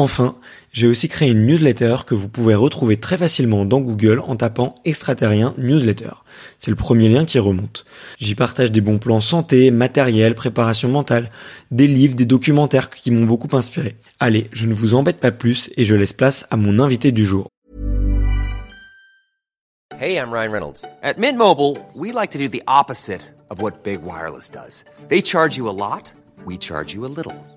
Enfin, j'ai aussi créé une newsletter que vous pouvez retrouver très facilement dans Google en tapant extraterrien newsletter. C'est le premier lien qui remonte. J'y partage des bons plans santé, matériel, préparation mentale, des livres, des documentaires qui m'ont beaucoup inspiré. Allez, je ne vous embête pas plus et je laisse place à mon invité du jour. Hey, I'm Ryan Reynolds. At Mint Mobile, we like to do the opposite of what Big Wireless does. They charge you a lot, we charge you a little.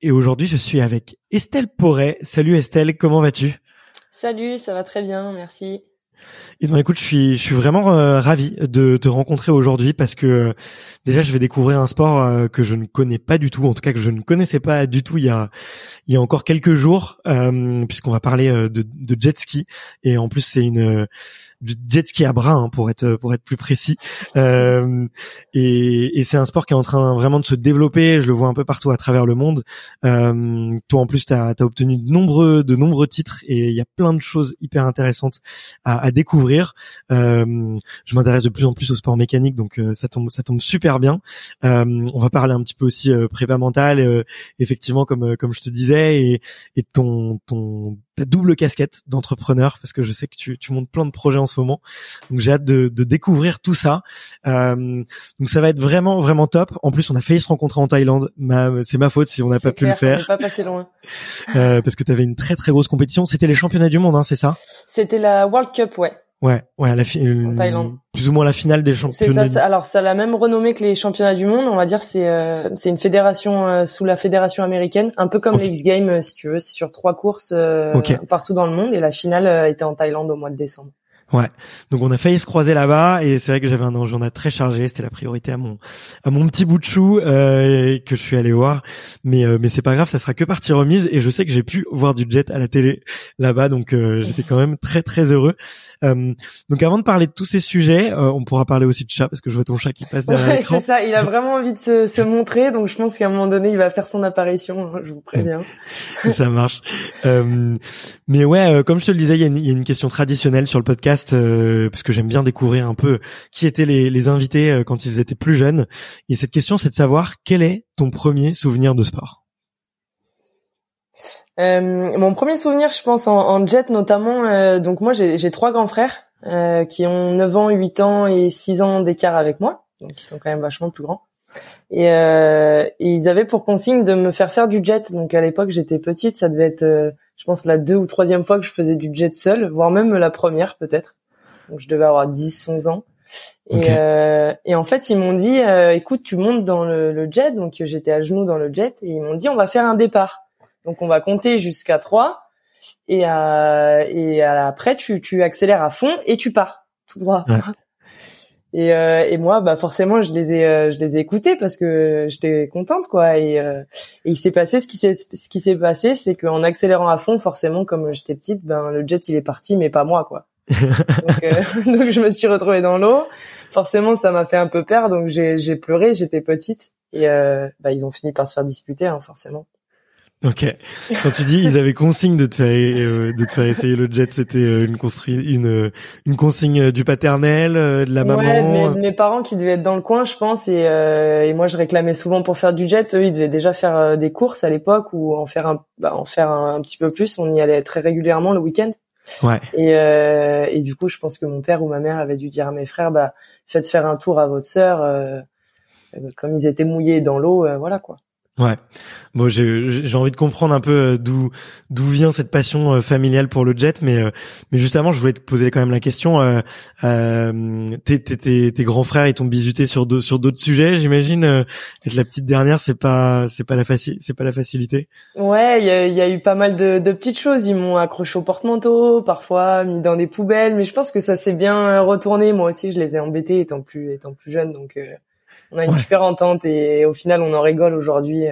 et aujourd'hui je suis avec Estelle Porret. Salut Estelle, comment vas-tu? Salut, ça va très bien, merci. Et ben écoute, je suis je suis vraiment euh, ravi de te rencontrer aujourd'hui parce que euh, déjà je vais découvrir un sport euh, que je ne connais pas du tout, en tout cas que je ne connaissais pas du tout il y a il y a encore quelques jours, puisqu'on va parler de, de jet ski et en plus c'est une jet ski à bras hein, pour être pour être plus précis. Euh, et, et c'est un sport qui est en train vraiment de se développer. Je le vois un peu partout à travers le monde. Euh, toi en plus, tu as, obtenu de nombreux de nombreux titres et il y a plein de choses hyper intéressantes à, à découvrir. Euh, je m'intéresse de plus en plus au sport mécanique, donc euh, ça tombe ça tombe super bien. Euh, on va parler un petit peu aussi euh, prépa mentale, effectivement comme comme je te disais et, et ton ton ta double casquette d'entrepreneur parce que je sais que tu, tu montes plein de projets en ce moment. Donc j'ai hâte de, de, découvrir tout ça. Euh, donc ça va être vraiment vraiment top. En plus, on a failli se rencontrer en Thaïlande. c'est ma faute si on n'a pas pu le faire. On pas passé loin. Euh, parce que tu avais une très très grosse compétition. C'était les championnats du monde, hein, c'est ça? C'était la World Cup, ouais. Ouais, ouais, la en Thaïlande. plus ou moins la finale des championnats. C'est ça, alors ça a la même renommée que les championnats du monde. On va dire c'est euh, c'est une fédération euh, sous la fédération américaine, un peu comme les X Games euh, si tu veux. C'est sur trois courses partout dans le monde et la finale était en Thaïlande au mois de décembre. Ouais. Donc on a failli se croiser là-bas et c'est vrai que j'avais un agenda très chargé. C'était la priorité à mon à mon petit bout de chou euh, que je suis allé voir. Mais euh, mais c'est pas grave, ça sera que partie remise et je sais que j'ai pu voir du jet à la télé là-bas. Donc euh, j'étais quand même très très heureux. Euh, donc avant de parler de tous ces sujets, euh, on pourra parler aussi de chat parce que je vois ton chat qui passe derrière ouais, C'est ça. Il a vraiment envie de se, se montrer. Donc je pense qu'à un moment donné, il va faire son apparition. Hein, je vous préviens. ça marche. mais ouais, comme je te le disais, il y, y a une question traditionnelle sur le podcast euh, parce que j'aime bien découvrir un peu qui étaient les, invités euh, quand ils étaient plus jeunes. Et cette question, c'est de savoir quel est ton premier souvenir de sport? Euh, mon premier souvenir, je pense en, en jet notamment. donc moi, j'ai trois grands frères qui ont 9 ans, 8 ans et 6 ans d'écart avec moi, donc ils sont quand même vachement plus grands. Et, et, ils avaient pour consigne de me faire faire du jet. Donc à l'époque, j'étais petite, ça devait être je pense la deux ou troisième fois que je faisais du jet seul, voire même la première peut-être. Donc je devais avoir 10, 11 ans. Et, euh, et en fait, ils m'ont dit, euh, écoute, tu montes dans le, le jet. Donc j'étais à genoux dans le jet et ils m'ont dit, on va faire un départ. Donc on va compter jusqu'à 3 et, euh, et après tu, tu accélères à fond et tu pars tout droit. Et, euh, et moi, bah forcément, je les ai, euh, je les ai écoutés parce que j'étais contente, quoi. Et, euh, et il s'est passé ce qui s'est, ce qui s'est passé, c'est qu'en accélérant à fond, forcément, comme j'étais petite, ben le jet il est parti, mais pas moi, quoi. donc, euh, donc, je me suis retrouvée dans l'eau. Forcément, ça m'a fait un peu peur, donc j'ai, j'ai pleuré. J'étais petite et bah ils ont fini par se faire disputer, hein, forcément. Ok. Quand tu dis ils avaient consigne de te faire euh, de te faire essayer le jet, c'était euh, une une une consigne euh, du paternel, de la maman. Ouais, mes, mes parents qui devaient être dans le coin, je pense, et, et moi je réclamais souvent pour faire du jet. Eux, ils devaient déjà faire des courses à l'époque ou en faire un bah, en faire un, petit peu plus. On y allait très régulièrement le week-end. Ouais. Et et du coup, je pense que mon père ou ma mère avait dû dire à mes frères, bah faites faire un tour à votre sœur. comme ils étaient mouillés dans l'eau, voilà quoi. Ouais. Bon, j'ai envie de comprendre un peu euh, d'où d'où vient cette passion euh, familiale pour le jet, mais euh, mais justement, je voulais te poser quand même la question. Euh, euh, tes, tes, tes, grands frères, ils t'ont bisuté sur deux, sur d'autres sujets, j'imagine. Être la petite dernière, c'est pas c'est pas la facile, c'est pas la facilité. Ouais, il y a, eu pas mal de, de petites choses. Ils m'ont accroché au porte-manteau, parfois mis dans des poubelles, mais je pense que ça s'est bien retourné. Moi aussi, je les ai embêtés étant plus étant plus jeune, donc on a une super entente et au final on en rigole aujourd'hui.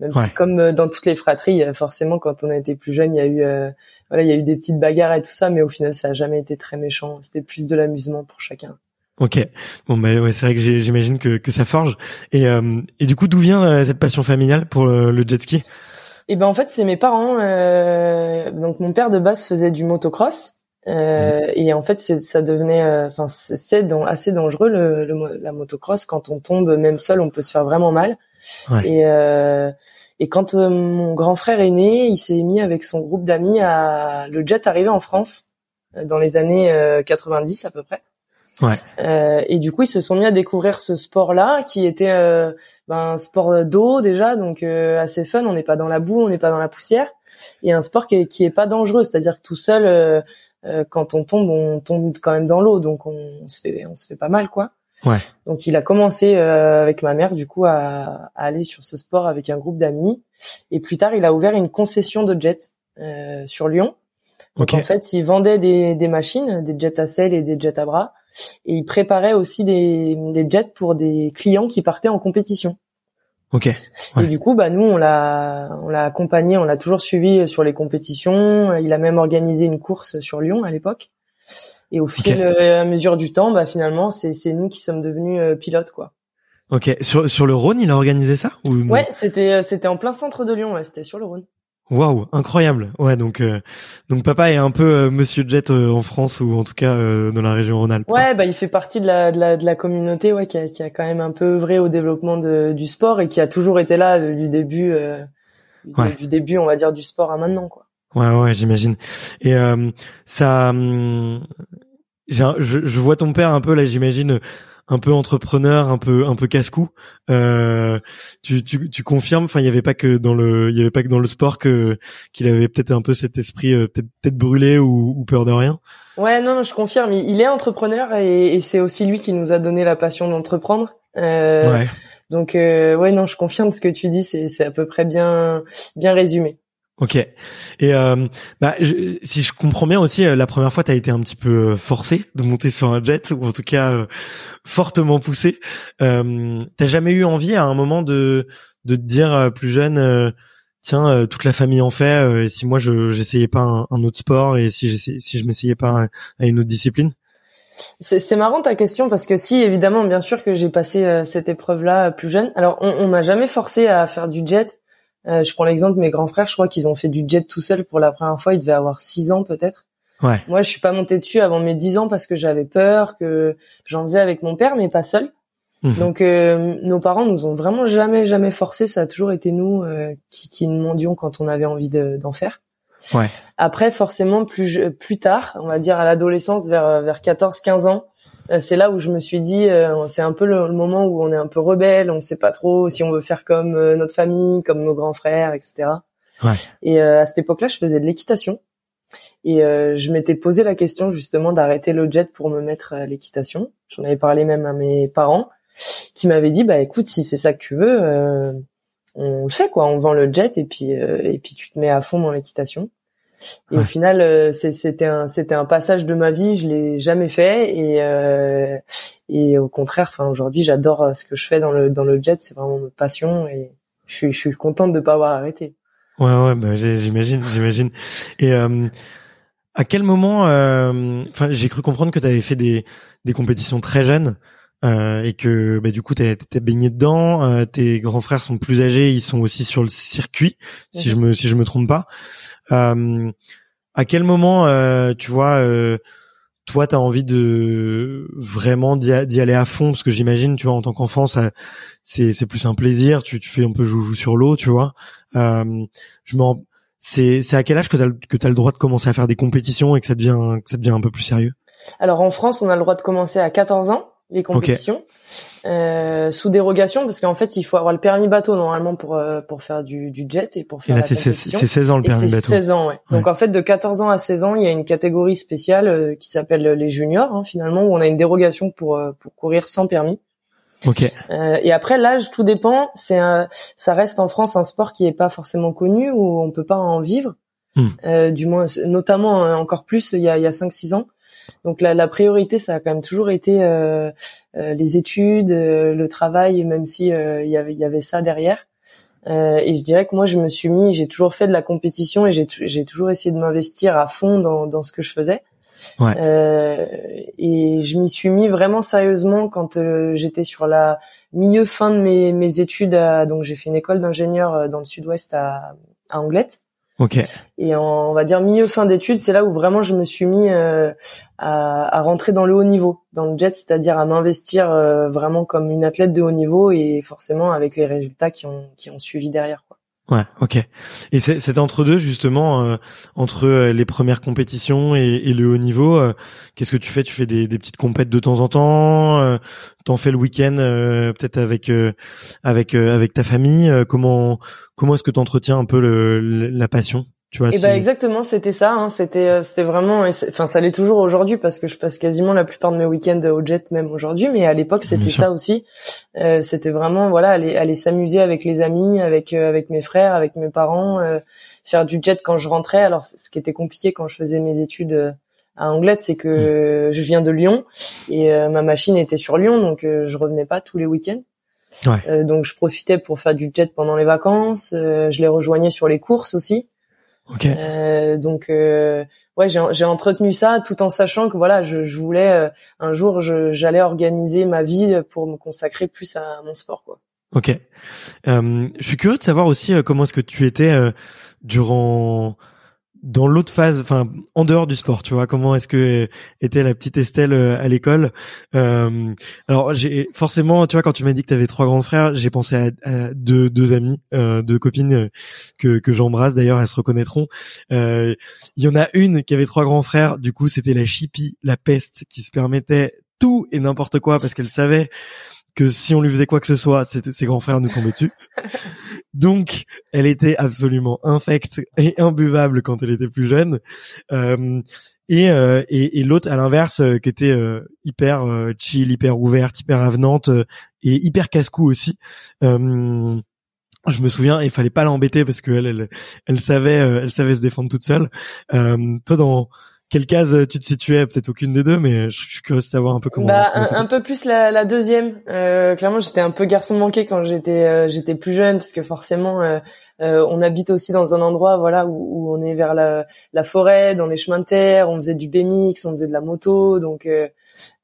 Même si comme euh, dans toutes les fratries, forcément quand on a été plus jeune, il y a eu euh, voilà, il y a eu des petites bagarres et tout ça, mais au final ça a jamais été très méchant. C'était plus de l'amusement pour chacun. Ok, bon bah ouais, c'est vrai que j'imagine que, que ça forge. Et, euh, et du coup, d'où vient cette passion familiale pour le, jet ski? Et eh ben en fait, c'est mes parents. donc mon père de base faisait du motocross euh, mmh. Et en fait, ça devenait, euh, enfin, c'est assez dangereux le, le, la motocross. Quand on tombe même seul, on peut se faire vraiment mal. Ouais. Et, euh, et quand euh, mon grand frère est né, il s'est mis avec son groupe d'amis à le jet arrivé en France euh, dans les années 90 à peu près. Ouais. Euh, et du coup, ils se sont mis à découvrir ce sport-là, qui était euh, ben, un sport d'eau déjà, donc assez fun. On n'est pas dans la boue, on n'est pas dans la poussière, et un sport qui est, qui est pas dangereux, c'est-à-dire que tout seul, euh, quand on tombe, on tombe quand même dans l'eau, donc on, se fait, on se fait pas mal, quoi. Ouais. Donc il a commencé euh, avec ma mère du coup à, à, aller sur ce sport avec un groupe d'amis et plus tard il a ouvert une concession de jets euh, sur Lyon. Donc en fait il vendait des, des machines, des jets à selle et des jets à bras et il préparait aussi des, des jets pour des clients qui partaient en compétition. Ok. Et du coup, bah nous, on l'a, on l'a accompagné, on l'a toujours suivi sur les compétitions. Il a même organisé une course sur Lyon à l'époque. Et au fil et à mesure du temps, bah finalement, c'est c'est nous qui sommes devenus euh, pilotes, quoi. Ok. Sur sur le Rhône, il a organisé ça ou... Ouais, c'était euh, c'était en plein centre de Lyon. Ouais, c'était sur le Rhône. Waouh, incroyable. Ouais, donc euh, donc papa est un peu euh, Monsieur Jet euh, en France ou en tout cas dans la région Rhône-Alpes. Ouais, bah il fait partie de la de la, de la communauté, ouais, qui a, qui a quand même un peu œuvré au développement de, du sport et qui a toujours été là du début, du, début, on va dire, du sport à maintenant, quoi. Ouais, ouais, j'imagine. Et ça, hum, je, je vois ton père un peu là, j'imagine un peu entrepreneur, un peu un peu casse-cou. Euh, tu, tu, tu confirmes Enfin, il y avait pas que dans le il y avait pas que dans le sport que qu'il avait peut-être un peu cet esprit euh, peut-être peut-être brûlé ou, ou, peur de rien? Ouais, non, non je confirme. Il, est entrepreneur et, et c'est aussi lui qui nous a donné la passion d'entreprendre. Euh, ouais. Donc euh, ouais, non, je confirme ce que tu dis. C'est c'est à peu près bien bien résumé. Ok. Et euh, bah, si je comprends bien aussi, euh, la première fois, tu as été un petit peu euh, forcé de monter sur un jet, ou en tout cas euh, fortement poussé. Euh, T'as jamais eu envie à un moment de de te dire plus jeune, tiens, toute la famille en fait. et si moi, je j'essayais pas un, un, autre sport et si si je m'essayais pas à une autre discipline? C'est marrant ta question parce que si évidemment bien sûr que j'ai passé cette épreuve là plus jeune. Alors on, on m'a jamais forcé à faire du jet euh, je prends l'exemple de mes grands frères, je crois qu'ils ont fait du jet tout seul pour la première fois, ils devaient avoir 6 ans peut-être. Ouais. Moi, je suis pas montée dessus avant mes 10 ans parce que j'avais peur, que j'en faisais avec mon père, mais pas seul. Mhm. Donc, euh, nos parents nous ont vraiment jamais, jamais forcé. Ça a toujours été nous euh, qui, qui demandions quand on avait envie d'en faire. Ouais. Après, forcément, plus plus tard, on va dire à l'adolescence, vers vers 14-15 ans, c'est là où je me suis dit, euh, c'est un peu le, moment où on est un peu rebelle, on ne sait pas trop si on veut faire comme euh, notre famille, comme nos grands frères, etc. Ouais. Et à cette époque-là, je faisais de l'équitation. Et je m'étais posé la question justement d'arrêter le jet pour me mettre à l'équitation. J'en avais parlé même à mes parents, qui m'avaient dit, bah écoute, si c'est ça que tu veux, on le fait quoi, on vend le jet et puis et puis tu te mets à fond dans l'équitation. Et au final, c'était un c'était un passage de ma vie. Je l'ai jamais fait et et au contraire, enfin aujourd'hui, j'adore ce que je fais dans le dans le jet. C'est vraiment ma passion et je suis je suis contente de pas avoir arrêté. Ouais ouais, bah, j'imagine j'imagine. Et à quel moment, enfin j'ai cru comprendre que tu avais fait des des compétitions très jeunes. Euh, et que bah, du coup t'es baigné dedans. Euh, tes grands frères sont plus âgés, ils sont aussi sur le circuit, si je me si je me trompe pas. Euh, à quel moment, tu vois, toi t'as envie de vraiment d'y aller à fond? Parce que j'imagine, tu vois, en tant qu'enfant, ça c'est c'est plus un plaisir. Tu tu fais un peu joujou sur l'eau, tu vois. je me c'est c'est à quel âge que t'as que t'as le droit de commencer à faire des compétitions et que ça devient que ça devient un peu plus sérieux? Alors en France, on a le droit de commencer à 14 ans les compétitions euh, sous dérogation parce qu'en fait il faut avoir le permis bateau normalement pour euh, pour faire du, du jet et pour faire et là, c'est 16 ans le permis bateau. 16 ans ouais. Donc en fait de 14 ans à 16 ans il y a une catégorie spéciale euh, qui s'appelle les juniors hein, finalement où on a une dérogation pour euh, pour courir sans permis. Ok. et après l'âge tout dépend. C'est ça reste en France un sport qui est pas forcément connu où on peut pas en vivre. Hmm. du moins notamment encore plus il y a il y a 5 6 ans. Donc la, la, priorité, ça a quand même toujours été euh, euh les études, euh, le travail, même si euh, il y avait, y avait ça derrière. et je dirais que moi, je me suis mis, j'ai toujours fait de la compétition et j'ai, j'ai toujours essayé de m'investir à fond dans, dans ce que je faisais. Ouais. et je m'y suis mis vraiment sérieusement quand j'étais sur la milieu fin de mes, mes études. donc j'ai fait une école d'ingénieur dans le sud-ouest à, à Anglette. Et en, on va dire milieu fin d'études, c'est là où vraiment je me suis mis euh, à, à, rentrer dans le haut niveau, dans le jet, c'est-à-dire à, m'investir euh, vraiment comme une athlète de haut niveau et forcément avec les résultats qui ont qui ont suivi derrière. Ouais, ok. Et c'est entre deux justement, euh, entre euh, les premières compétitions et, et le haut niveau. Euh, qu'est-ce que tu fais? Tu fais des, des, petites compètes de temps en temps. Euh, T'en fais le week-end, peut-être avec avec avec ta famille. comment comment est-ce que tu entretiens un peu le, la passion? Tu vois, et ben exactement, c'était ça. Hein, c'était euh, c'était vraiment, enfin ça l'est toujours aujourd'hui parce que je passe quasiment la plupart de mes week-ends au jet même aujourd'hui. Mais à l'époque c'était ça aussi. Euh, c'était vraiment voilà aller aller s'amuser avec les amis, avec euh, avec mes frères, avec mes parents, euh, faire du jet quand je rentrais. Alors ce qui était compliqué quand je faisais mes études à Anglette, c'est que mm. je viens de Lyon et ma machine était sur Lyon, donc je revenais pas tous les week-ends. Ouais. donc je profitais pour faire du jet pendant les vacances. je les rejoignais sur les courses aussi. Euh, donc euh, ouais, j'ai entretenu ça tout en sachant que voilà, je, je voulais euh, un jour, j'allais organiser ma vie pour me consacrer plus à mon sport, quoi. Ok. Euh, je suis curieux de savoir aussi comment est-ce que tu étais durant dans l'autre phase, enfin en dehors du sport, tu vois, comment est-ce que était la petite Estelle euh, à l'école euh, Alors j'ai forcément, tu vois, quand tu m'as dit que tu avais trois grands frères, j'ai pensé à, deux, deux amis, euh, deux copines euh, que, que j'embrasse. D'ailleurs, elles se reconnaîtront. Il y en a une qui avait trois grands frères. Du coup, c'était la chipie, la peste, qui se permettait tout et n'importe quoi parce qu'elle savait que si on lui faisait quoi que ce soit, ses grands frères nous tombaient dessus. Donc, elle était absolument infecte et imbuvable quand elle était plus jeune. Euh, et, euh, et, et l'autre, à l'inverse, euh, qui était hyper chill, hyper ouverte, hyper avenante et hyper casse-cou aussi. je me souviens, il fallait pas l'embêter parce qu'elle, elle, elle savait, elle savait se défendre toute seule. toi, dans quelle case tu te situais? Peut-être aucune des deux, mais je suis curieux de savoir un peu comment. Bah, un, peu plus la, la deuxième. Euh, clairement, j'étais un peu garçon manqué quand j'étais euh, j'étais plus jeune, parce que forcément, euh, euh, on habite aussi dans un endroit, voilà, où, où, on est vers la, la forêt, dans les chemins de terre. On faisait du BMX, on faisait de la moto, donc euh,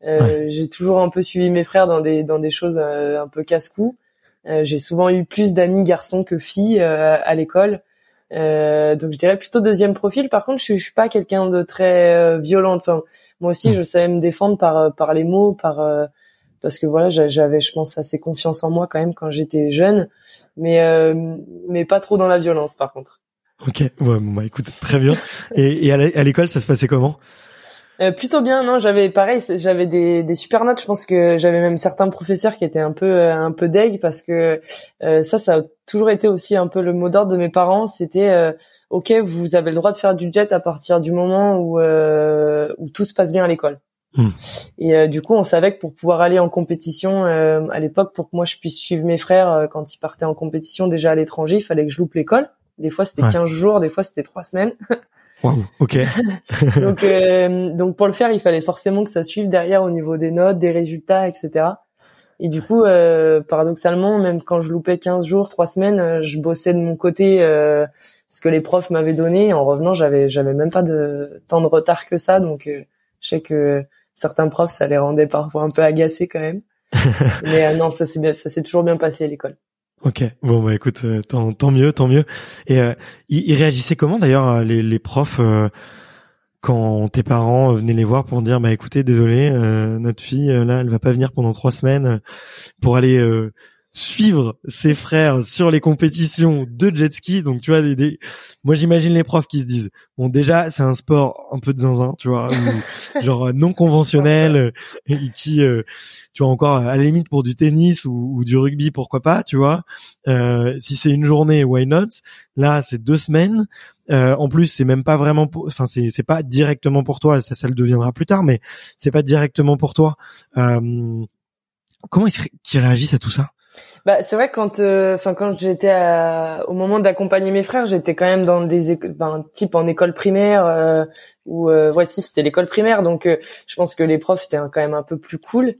euh, j'ai toujours un peu suivi mes frères dans des dans des choses un peu casse-cou. j'ai souvent eu plus d'amis garçons que filles à l'école. Euh, donc je dirais plutôt deuxième profil. Par contre, je, je suis pas quelqu'un de très euh, violent. Enfin, moi aussi, je savais me défendre par euh, par les mots, par euh, parce que voilà, j'avais, je pense, assez confiance en moi quand même quand j'étais jeune, mais mais pas trop dans la violence, par contre. Ok, ouais, bon, bah écoute, très bien. et, et à l'école, ça se passait comment? Euh, plutôt bien, non. J'avais pareil, j'avais des, des super notes. Je pense que j'avais même certains professeurs qui étaient un peu euh, un peu deg parce que euh, ça, ça a toujours été aussi un peu le mot d'ordre de mes parents. C'était ok, vous avez le droit de faire du jet à partir du moment où où tout se passe bien à l'école. Hmm. Et du coup, on savait que pour pouvoir aller en compétition à l'époque, pour que moi je puisse suivre mes frères quand ils partaient en compétition déjà à l'étranger, il fallait que je loupe l'école. Des fois, c'était 15 jours, des fois, c'était trois semaines. Wow, ok. donc, euh, donc pour le faire, il fallait forcément que ça suive derrière au niveau des notes, des résultats, etc. Et du coup, euh, paradoxalement, même quand je loupais 15 jours, 3 semaines, euh, je bossais de mon côté euh, ce que les profs m'avaient donné. En revenant, j'avais j'avais même pas de temps de retard que ça. Donc, euh, je sais que certains profs, ça les rendait parfois un peu agacés quand même. Mais non, ça s'est bien, ça s'est toujours bien passé à l'école. Ok, bon bah écoute, tant, tant mieux, tant mieux. Et euh, ils, réagissaient comment d'ailleurs les, les profs quand tes parents venaient les voir pour dire bah écoutez désolé euh, notre fille euh, là elle va pas venir pendant trois semaines euh, pour aller euh, suivre ses frères sur les compétitions de jet ski donc tu vois des, des... moi j'imagine les profs qui se disent bon déjà c'est un sport un peu de zinzin tu vois genre non conventionnel et qui tu vois encore à la limite pour du tennis ou, ou du rugby pourquoi pas tu vois si c'est une journée why not? Là c'est deux semaines euh, en plus, c'est même pas vraiment, enfin c'est c'est pas directement pour toi. Ça, ça le deviendra plus tard, mais c'est pas directement pour toi. Euh, comment ils, réagissent à tout ça? Bah, c'est vrai quand, euh, enfin, quand j'étais au moment d'accompagner mes frères, j'étais quand même dans des, ben, type en école primaire, euh, où, euh, voici, c'était l'école primaire, donc euh, je pense que les profs étaient quand même un peu plus cool.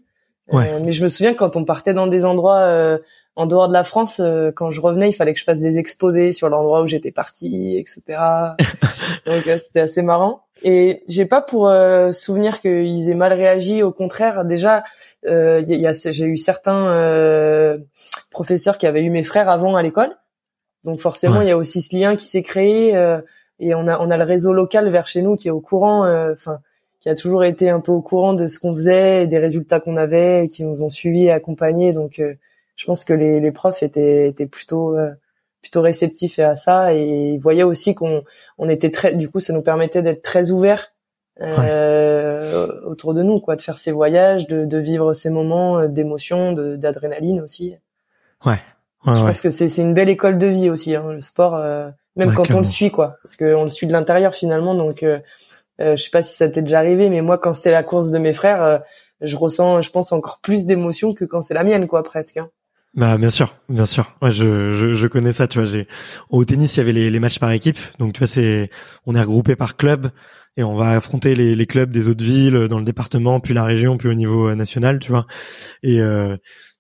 Ouais. mais je me souviens quand on partait dans des endroits en dehors de la France, euh, quand je revenais, il fallait que je fasse des exposés sur l'endroit où j'étais partie, etc. Donc euh, c'était assez marrant. Et j'ai pas pour euh, souvenir qu'ils aient mal réagi. Au contraire, déjà, il y a, j'ai eu certains professeurs qui avaient eu mes frères avant à l'école. Donc forcément, il y a aussi ce lien qui s'est créé. et on a on a le réseau local vers chez nous qui est au courant. Enfin qui a toujours été un peu au courant de ce qu'on faisait et des résultats qu'on avait et qui nous ont suivis et accompagnés. Donc, je pense que les, les profs étaient, étaient plutôt euh, plutôt réceptifs à ça et ils voyaient aussi qu'on on était très du coup ça nous permettait d'être très ouverts euh, autour de nous quoi de faire ces voyages de, de vivre ces moments euh, d'émotion d'adrénaline aussi ouais, ouais je ouais. pense que c'est une belle école de vie aussi hein, le sport euh, même quand on le suit quoi parce que on le suit de l'intérieur finalement donc euh, je sais pas si ça t'est déjà arrivé mais moi quand c'est la course de mes frères je ressens je pense encore plus d'émotion que quand c'est la mienne quoi presque hein. Bah bien sûr, bien sûr. Ouais, je, je, je connais ça. Tu vois, j'ai au tennis il y avait les, les matchs par équipe, donc tu vois c'est on est regroupé par club et on va affronter les, les clubs des autres villes dans le département, puis la région, puis au niveau euh, national, tu vois. Et euh,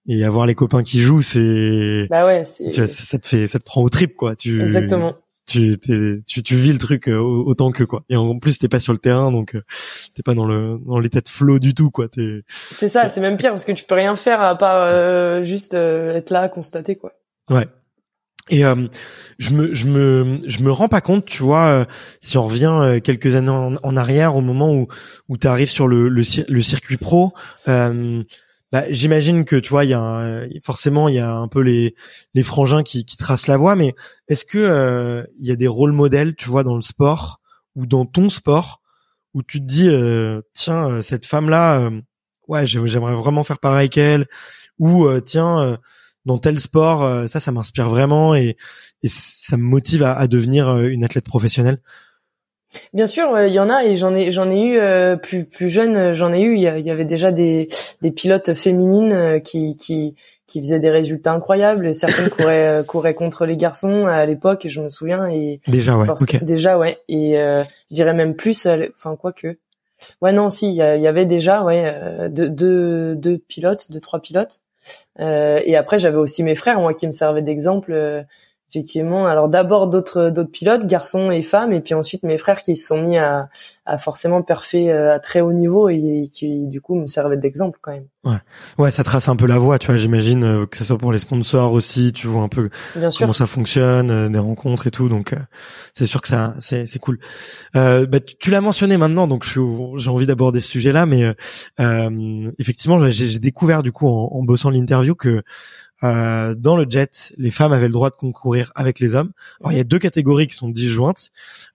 et avoir les copains qui jouent, c'est bah ouais, vois, ça, te fait ça te prend au trip quoi. Tu exactement tu, tu, tu vis le truc euh, autant que quoi. Et en plus t'es pas sur le terrain donc euh, t'es pas dans le dans l'état de flow du tout quoi. T'es. C'est ça, c'est même pire parce que tu peux rien faire à part euh, juste être là, constater quoi. Ouais. Et euh, je me je me je me rends pas compte, tu vois, si on revient quelques années en, arrière au moment où où tu arrives sur le, le, le circuit pro. Euh, bah, j'imagine que tu vois, il y a forcément il y a un peu les les frangins qui, qui tracent la voie, mais est-ce que euh, il y a des rôles modèles, tu vois, dans le sport ou dans ton sport où tu te dis euh, tiens euh, cette femme là, ouais j'aimerais vraiment faire pareil qu'elle ou tiens dans tel sport ça ça m'inspire vraiment et, et ça me motive à, à devenir une athlète professionnelle? Bien sûr, il y en a et j'en ai j'en ai eu euh, plus plus jeune, euh, j'en ai eu. Il y, avait déjà des des pilotes féminines euh, qui qui qui faisaient des résultats incroyables. Certaines couraient couraient contre les garçons à l'époque, je me souviens. Et déjà ouais, déjà ouais. Et je dirais même plus. Enfin quoi que. Ouais non si il y, avait déjà ouais deux, deux deux pilotes, deux trois pilotes. et après j'avais aussi mes frères moi qui me servaient d'exemple effectivement. Alors d'abord d'autres d'autres pilotes, garçons et femmes, et puis ensuite mes frères qui se sont mis à, à forcément parfait euh, à très haut niveau et, qui du coup me servaient d'exemple quand même. Ouais, ouais, ça trace un peu la voie, tu vois. J'imagine euh, que ce soit pour les sponsors aussi, tu vois un peu comment ça fonctionne, euh, des rencontres et tout. Donc c'est sûr que ça c'est c'est cool. Euh, bah, tu, l'as mentionné maintenant, donc j'ai envie d'aborder ce sujet-là, mais effectivement j'ai découvert du coup en, en bossant l'interview que euh, dans le jet, les femmes avaient le droit de concourir avec les hommes. Alors il y a deux catégories qui sont disjointes.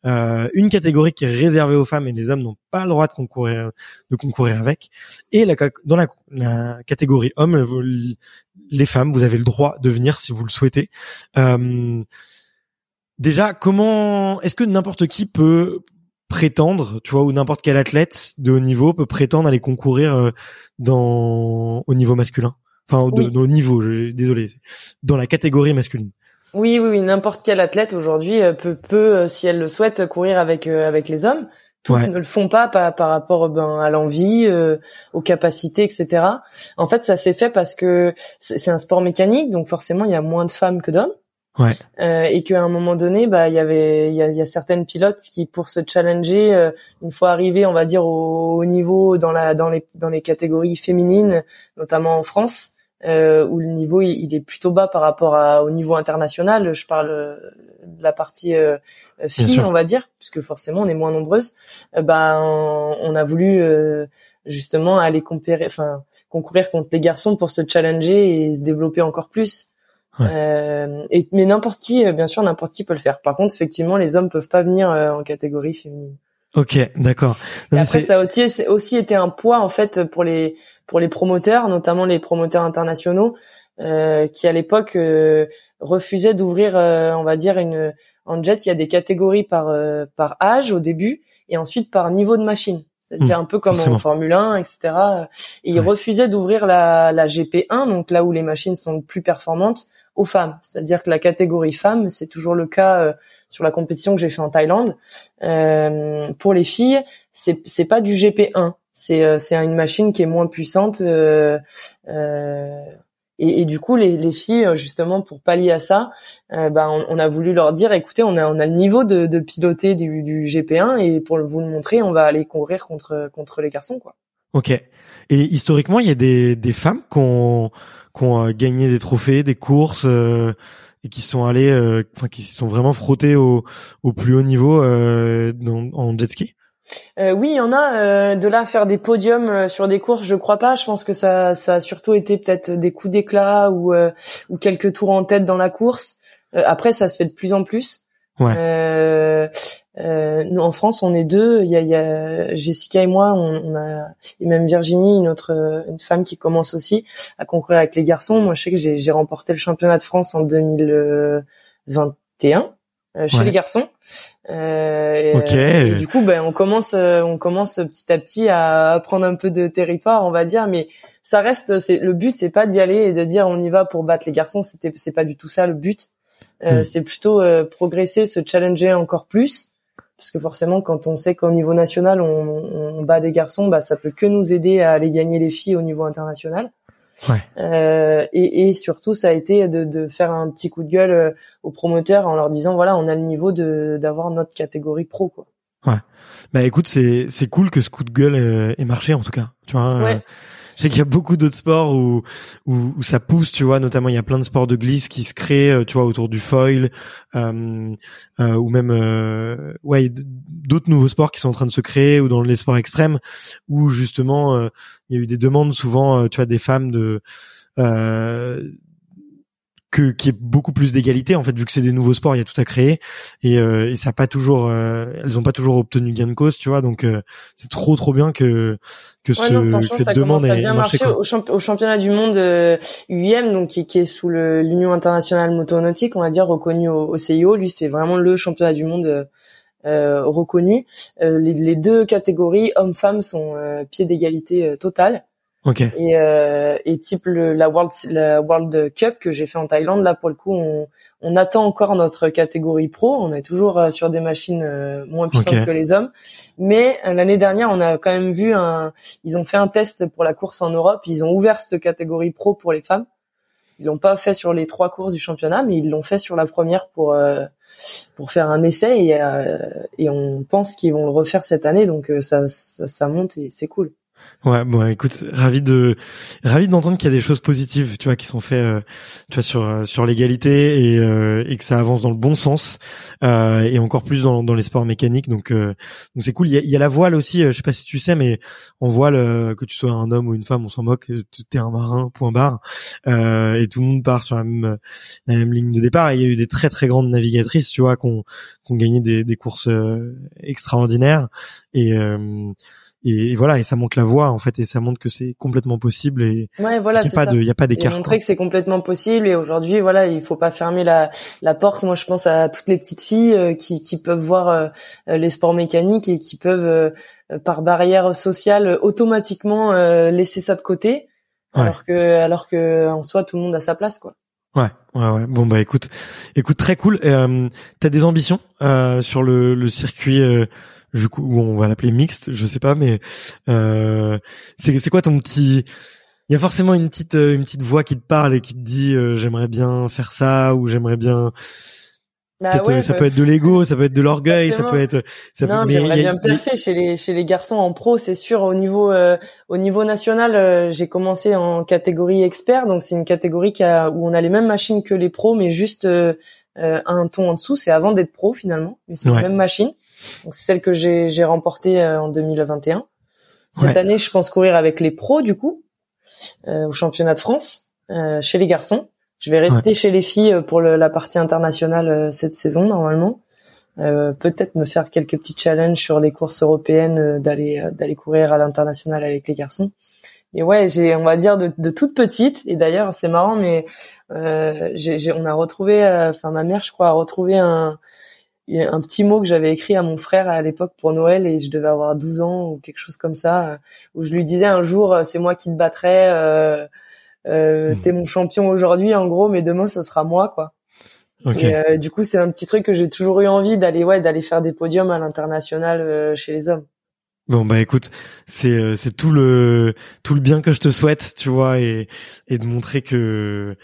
Euh, une catégorie qui est réservée aux femmes et les hommes n'ont pas le droit de concourir, de concourir avec. Et dans la, la, catégorie hommes, les femmes, vous avez le droit de venir si vous le souhaitez. Euh, déjà, comment est-ce que n'importe qui peut prétendre, tu vois, ou n'importe quel athlète de haut niveau peut prétendre aller concourir euh, dans au niveau masculin? Enfin de, au niveau, désolé, dans la catégorie masculine. Oui, oui, oui. N'importe quel athlète aujourd'hui peut, peut, si elle le souhaite, courir avec avec les hommes. Tous ne le font pas par, par rapport ben, à l'envie, aux capacités, etc. En fait, ça s'est fait parce que c'est un sport mécanique, donc forcément, il y a moins de femmes que d'hommes. Ouais. Euh, et qu'à un moment donné, bah il y avait il y a, y a, certaines pilotes qui pour se challenger euh, une fois arrivées, on va dire au, au, niveau dans la dans les dans les catégories féminines, notamment en France, euh, où le niveau il, est plutôt bas par rapport à, au niveau international. Je parle euh, de la partie euh, fille, on va dire, puisque forcément on est moins nombreuses. bah on, on, a voulu justement aller comparer, enfin concourir contre les garçons pour se challenger et se développer encore plus. Euh, et, mais n'importe qui, euh, bien sûr, n'importe qui peut le faire. Par contre, effectivement, les hommes peuvent pas venir euh, en catégorie féminine. Ok, d'accord. après, ça a aussi, aussi été un poids en fait pour les pour les promoteurs, notamment les promoteurs internationaux, euh, qui à l'époque refusaient d'ouvrir, on va dire, une en jet. Il y a des catégories par par âge au début et ensuite par niveau de machine c'est-à-dire hmm, un peu comme en Formule 1, etc. Et ils refusaient d'ouvrir la, la GP1, donc là où les machines sont plus performantes, aux femmes. C'est-à-dire que la catégorie femmes, c'est toujours le cas euh, sur la compétition que j'ai fait en Thaïlande. Euh, pour les filles, c'est c'est pas du GP1, c'est euh, c'est une machine qui est moins puissante. Euh, euh et, et, du coup, les, les, filles, justement, pour pallier à ça, euh, bah, on, on, a voulu leur dire, écoutez, on a, on a le niveau de, de piloter du, du, GP1 et pour vous le montrer, on va aller courir contre contre les garçons, quoi. Ok. Et historiquement, il y a des, des femmes qui ont, qui ont euh, gagné des trophées, des courses euh, et qui sont allées, euh, enfin qui sont vraiment frottées au, au plus haut niveau dans, en jet ski? Euh, oui, il y en a. de là à faire des podiums sur des courses, je crois pas. Je pense que ça, ça a surtout été peut-être des coups d'éclat ou, ou quelques tours en tête dans la course. après, ça se fait de plus en plus. Ouais. Euh, nous en France, on est deux. Il y a, il y a Jessica et moi, on, on, a et même Virginie, une autre une femme qui commence aussi à concourir avec les garçons. Moi, je sais que j'ai remporté le championnat de France en 2021 euh, chez les garçons. Euh, okay. et, du coup, ben, on commence, euh, on commence petit à petit à prendre un peu de territoire, on va dire. Mais ça reste, c'est le but, c'est pas d'y aller et de dire on y va pour battre les garçons. C'était, c'est pas du tout ça le but. Euh, hmm. C'est plutôt progresser, se challenger encore plus parce que forcément quand on sait qu'au niveau national on, on, bat des garçons, bah ça peut que nous aider à aller gagner les filles au niveau international. Ouais. Euh, et, et, surtout, ça a été de, de, faire un petit coup de gueule euh, aux promoteurs en leur disant voilà, on a le niveau de d'avoir notre catégorie pro quoi. Ouais. Bah écoute, c'est c'est cool que ce coup de gueule euh, ait marché en tout cas. Tu vois. Ouais. Sais qu'il y a beaucoup d'autres sports où, où, où ça pousse, tu vois. Notamment, il y a plein de sports de glisse qui se créent, euh, tu vois, autour du foil, euh, euh, ou même, euh, ouais, d'autres nouveaux sports qui sont en train de se créer, ou dans les sports extrêmes, où justement, euh, il y a eu des demandes souvent, tu vois, des femmes de que qui est beaucoup plus d'égalité en fait vu que c'est des nouveaux sports il y a tout à créer. Et, euh, et ça a pas toujours euh, elles ont pas toujours obtenu gain de cause tu vois. Donc euh, c'est trop trop bien que que, ce, non, que cette demande ait bien marché, au, au, championnat du monde UIM donc qui, qui, est sous l'Union internationale motonautique on va dire reconnu au, au CIO lui c'est vraiment le championnat du monde reconnu. Les, les, deux catégories hommes-femmes sont pied d'égalité totale et, euh, et type le, la World la World Cup que j'ai fait en Thaïlande, là pour le coup, on, on attend encore notre catégorie pro. On est toujours euh, sur des machines euh, moins puissantes que les hommes. Mais euh, l'année dernière, on a quand même vu un. Ils ont fait un test pour la course en Europe. Ils ont ouvert cette catégorie pro pour les femmes. Ils l'ont pas fait sur les trois courses du championnat, mais ils l'ont fait sur la première pour pour faire un essai et, et on pense qu'ils vont le refaire cette année. Donc ça, ça, ça monte et c'est cool. Ouais, bon, écoute, ravi de ravi d'entendre qu'il y a des choses positives, tu vois, qui sont faites, euh, tu vois, sur euh, sur l'égalité et euh, et que ça avance dans le bon sens euh, et encore plus dans dans les sports mécaniques. Donc donc c'est cool. Il y, a, y a, la voile aussi. je sais pas si tu sais, mais en voile, que tu sois un homme ou une femme, on s'en moque. T'es un marin, point barre. et tout le monde part sur la même la même ligne de départ. Il y a eu des très très grandes navigatrices, tu vois, qui ont gagné des des courses extraordinaires et et, voilà et ça montre la voie en fait et ça montre que c'est complètement possible et ouais, voilà, il y a pas de il y a pas d'écart montrer que c'est complètement possible et aujourd'hui voilà il faut pas fermer la la porte. Moi je pense à toutes les petites filles euh, qui qui peuvent voir euh, les sports mécaniques et qui peuvent euh, par barrière sociale automatiquement laisser ça de côté. Alors que alors que en soi tout le monde a sa place quoi. Ouais, ouais, ouais. Bon bah écoute, écoute très cool. Euh, T'as des ambitions euh, sur le, le circuit euh, du coup où on va l'appeler mixte, je sais pas, mais euh, c'est c'est quoi ton petit Il y a forcément une petite euh, une petite voix qui te parle et qui te dit euh, j'aimerais bien faire ça ou j'aimerais bien Bah ouais, euh, ça bah, peut être de l'ego, ça peut être de l'orgueil, ça peut être ça peut non, mais j'aimerais a- bien perfer chez les chez les garçons en pro, c'est sûr. Au niveau euh, au niveau national, euh, j'ai commencé en catégorie expert, donc c'est une catégorie qui a, où on a les mêmes machines que les pros, mais juste euh, euh, un ton en dessous. C'est avant d'être pro finalement, mais c'est Ouais. la même machine. Donc c'est celle que j'ai j'ai remportée euh, en 2021. Cette Ouais. année, je pense courir avec les pros du coup euh, au championnat de France euh, chez les garçons. Je vais rester chez les filles pour le- la partie internationale euh, cette saison normalement. Euh, peut-être me faire quelques petits challenges sur les courses européennes, euh, d'aller euh, d'aller courir à l'international avec les garçons. Et ouais, j'ai on va dire de, de toute petite. Et d'ailleurs, c'est marrant, mais euh, j'ai, j'ai- on a retrouvé, euh, enfin ma mère, je crois, a retrouvé un un petit mot que j'avais écrit à mon frère à l'époque pour Noël et je devais avoir 12 ans ou quelque chose comme ça où je lui disais un jour euh, c'est moi qui te battrai euh, euh, t'es mon champion aujourd'hui en gros mais demain ça sera moi quoi Ok. et euh, du coup, c'est un petit truc que j'ai toujours eu envie d'aller, ouais, d'aller faire des podiums à l'international euh, chez les hommes. Bon bah écoute, c'est euh, c'est tout le tout le bien que je te souhaite, tu vois, et et de montrer que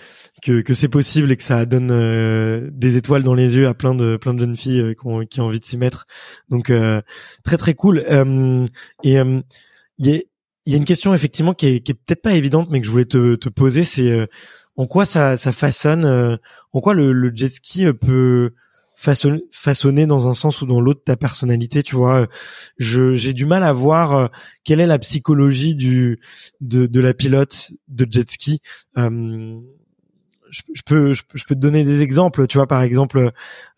que que c'est possible et que ça donne euh, des étoiles dans les yeux à plein de plein de jeunes filles euh, qui ont qui ont envie de s'y mettre. Donc euh, très très cool. Euh, et il y a il y a une question effectivement qui est qui est peut-être pas évidente, mais que je voulais te te poser, c'est en quoi ça ça façonne, en quoi le, le jet ski peut façonner, dans un sens ou dans l'autre ta personnalité, tu vois. Je j'ai du mal à voir euh, quelle est la psychologie du de de la pilote de jet ski. Euh, je, peux je, je peux te donner des exemples, tu vois par exemple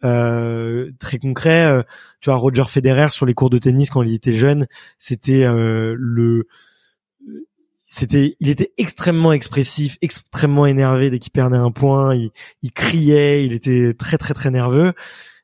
euh, très concret, euh, tu vois Roger Federer sur les cours de tennis quand il était jeune, c'était euh, le c'était il était extrêmement expressif, extrêmement énervé dès qu'il perdait un point, il, il criait, il était très très très nerveux.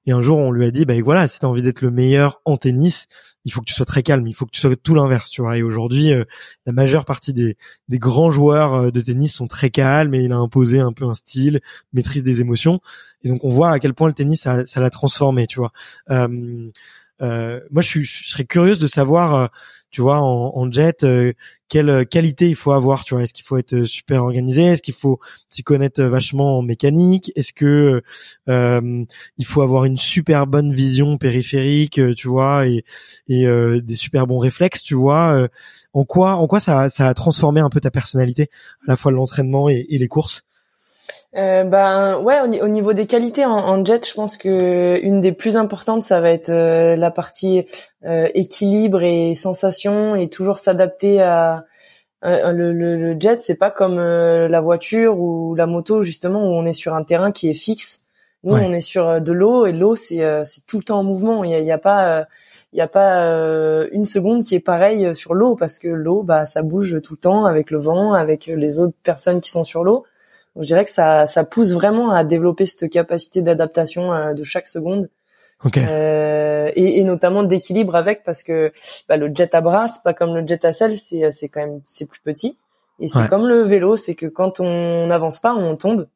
Et un jour, on lui a dit, bah voilà, si t'as envie d'être le meilleur en tennis, il faut que tu sois très calme, il faut que tu sois tout l'inverse, tu vois. Et aujourd'hui, euh, la majeure partie des, des grands joueurs euh, de tennis sont très calmes et il a imposé un peu un style, maîtrise des émotions. Et donc, on voit à quel point le tennis, ça, ça l'a transformé, tu vois. Euh, euh, moi, je, je serais curieuse de savoir, tu vois, en, jet, euh, quelle qualité il faut avoir, tu vois. Est-ce qu'il faut être super organisé? Est-ce qu'il faut s'y connaître vachement en mécanique? Est-ce que euh, il faut avoir une super bonne vision périphérique, euh, tu vois, et, euh, des super bons réflexes, tu vois euh, En quoi, en quoi ça, a transformé un peu ta personnalité, à la fois l'entraînement et les courses? Euh, ben ouais, au, ni- au niveau des qualités en, en jet, je pense que une des plus importantes, ça va être euh, la partie euh, équilibre et sensation et toujours s'adapter à le, le, le jet. C'est pas comme euh, la voiture ou la moto justement où on est sur un terrain qui est fixe. Nous, Ouais. on est sur de l'eau et l'eau c'est c'est tout le temps en mouvement. Il y a, il y a pas il y a pas euh, une seconde qui est pareille sur l'eau parce que l'eau bah ça bouge tout le temps avec le vent, avec les autres personnes qui sont sur l'eau. Donc, je dirais que ça, ça pousse vraiment à développer cette capacité d'adaptation euh, de chaque seconde Ok. euh, et, et notamment d'équilibre avec parce que bah, le jet à bras, c'est pas comme le jet à selle, c'est c'est quand même c'est plus petit et c'est Ouais. comme le vélo, c'est que quand on n'avance pas, on tombe.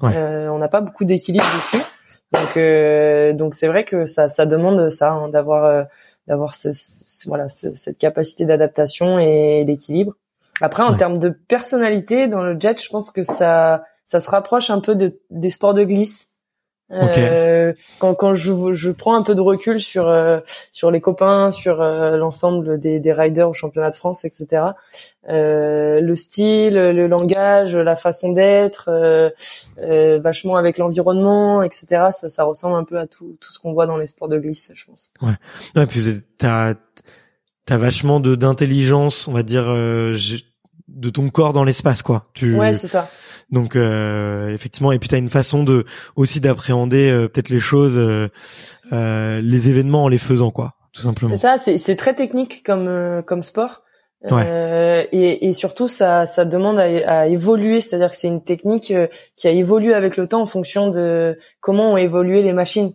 Ouais. Euh, on n'a pas beaucoup d'équilibre dessus. Donc euh, donc c'est vrai que ça ça demande ça hein, d'avoir euh, d'avoir ce, ce- voilà ce- cette capacité d'adaptation et l'équilibre. Après en Ouais. termes de personnalité dans le jet, je pense que ça ça se rapproche un peu de des sports de glisse. Euh, quand quand je je prends un peu de recul sur euh, sur les copains, sur euh, l'ensemble des des riders au championnat de France, etc. Euh, le style, le langage, la façon d'être, euh, euh, vachement avec l'environnement, etc. Ça ça ressemble un peu à tout tout ce qu'on voit dans les sports de glisse, je pense. Ouais, puis c'est- t'as t'as vachement de d'intelligence, on va dire, euh, j'ai- de ton corps dans l'espace, quoi. Tu Ouais, c'est ça. donc euh, effectivement, et puis t'as une façon de aussi d'appréhender euh, peut-être les choses, euh, euh, les événements en les faisant, quoi, tout simplement. C'est ça, c'est c'est très technique comme euh, comme sport. Euh, et, et surtout, ça, ça demande à, à évoluer, c'est-à-dire que c'est une technique euh, qui a évolué avec le temps en fonction de comment ont évolué les machines.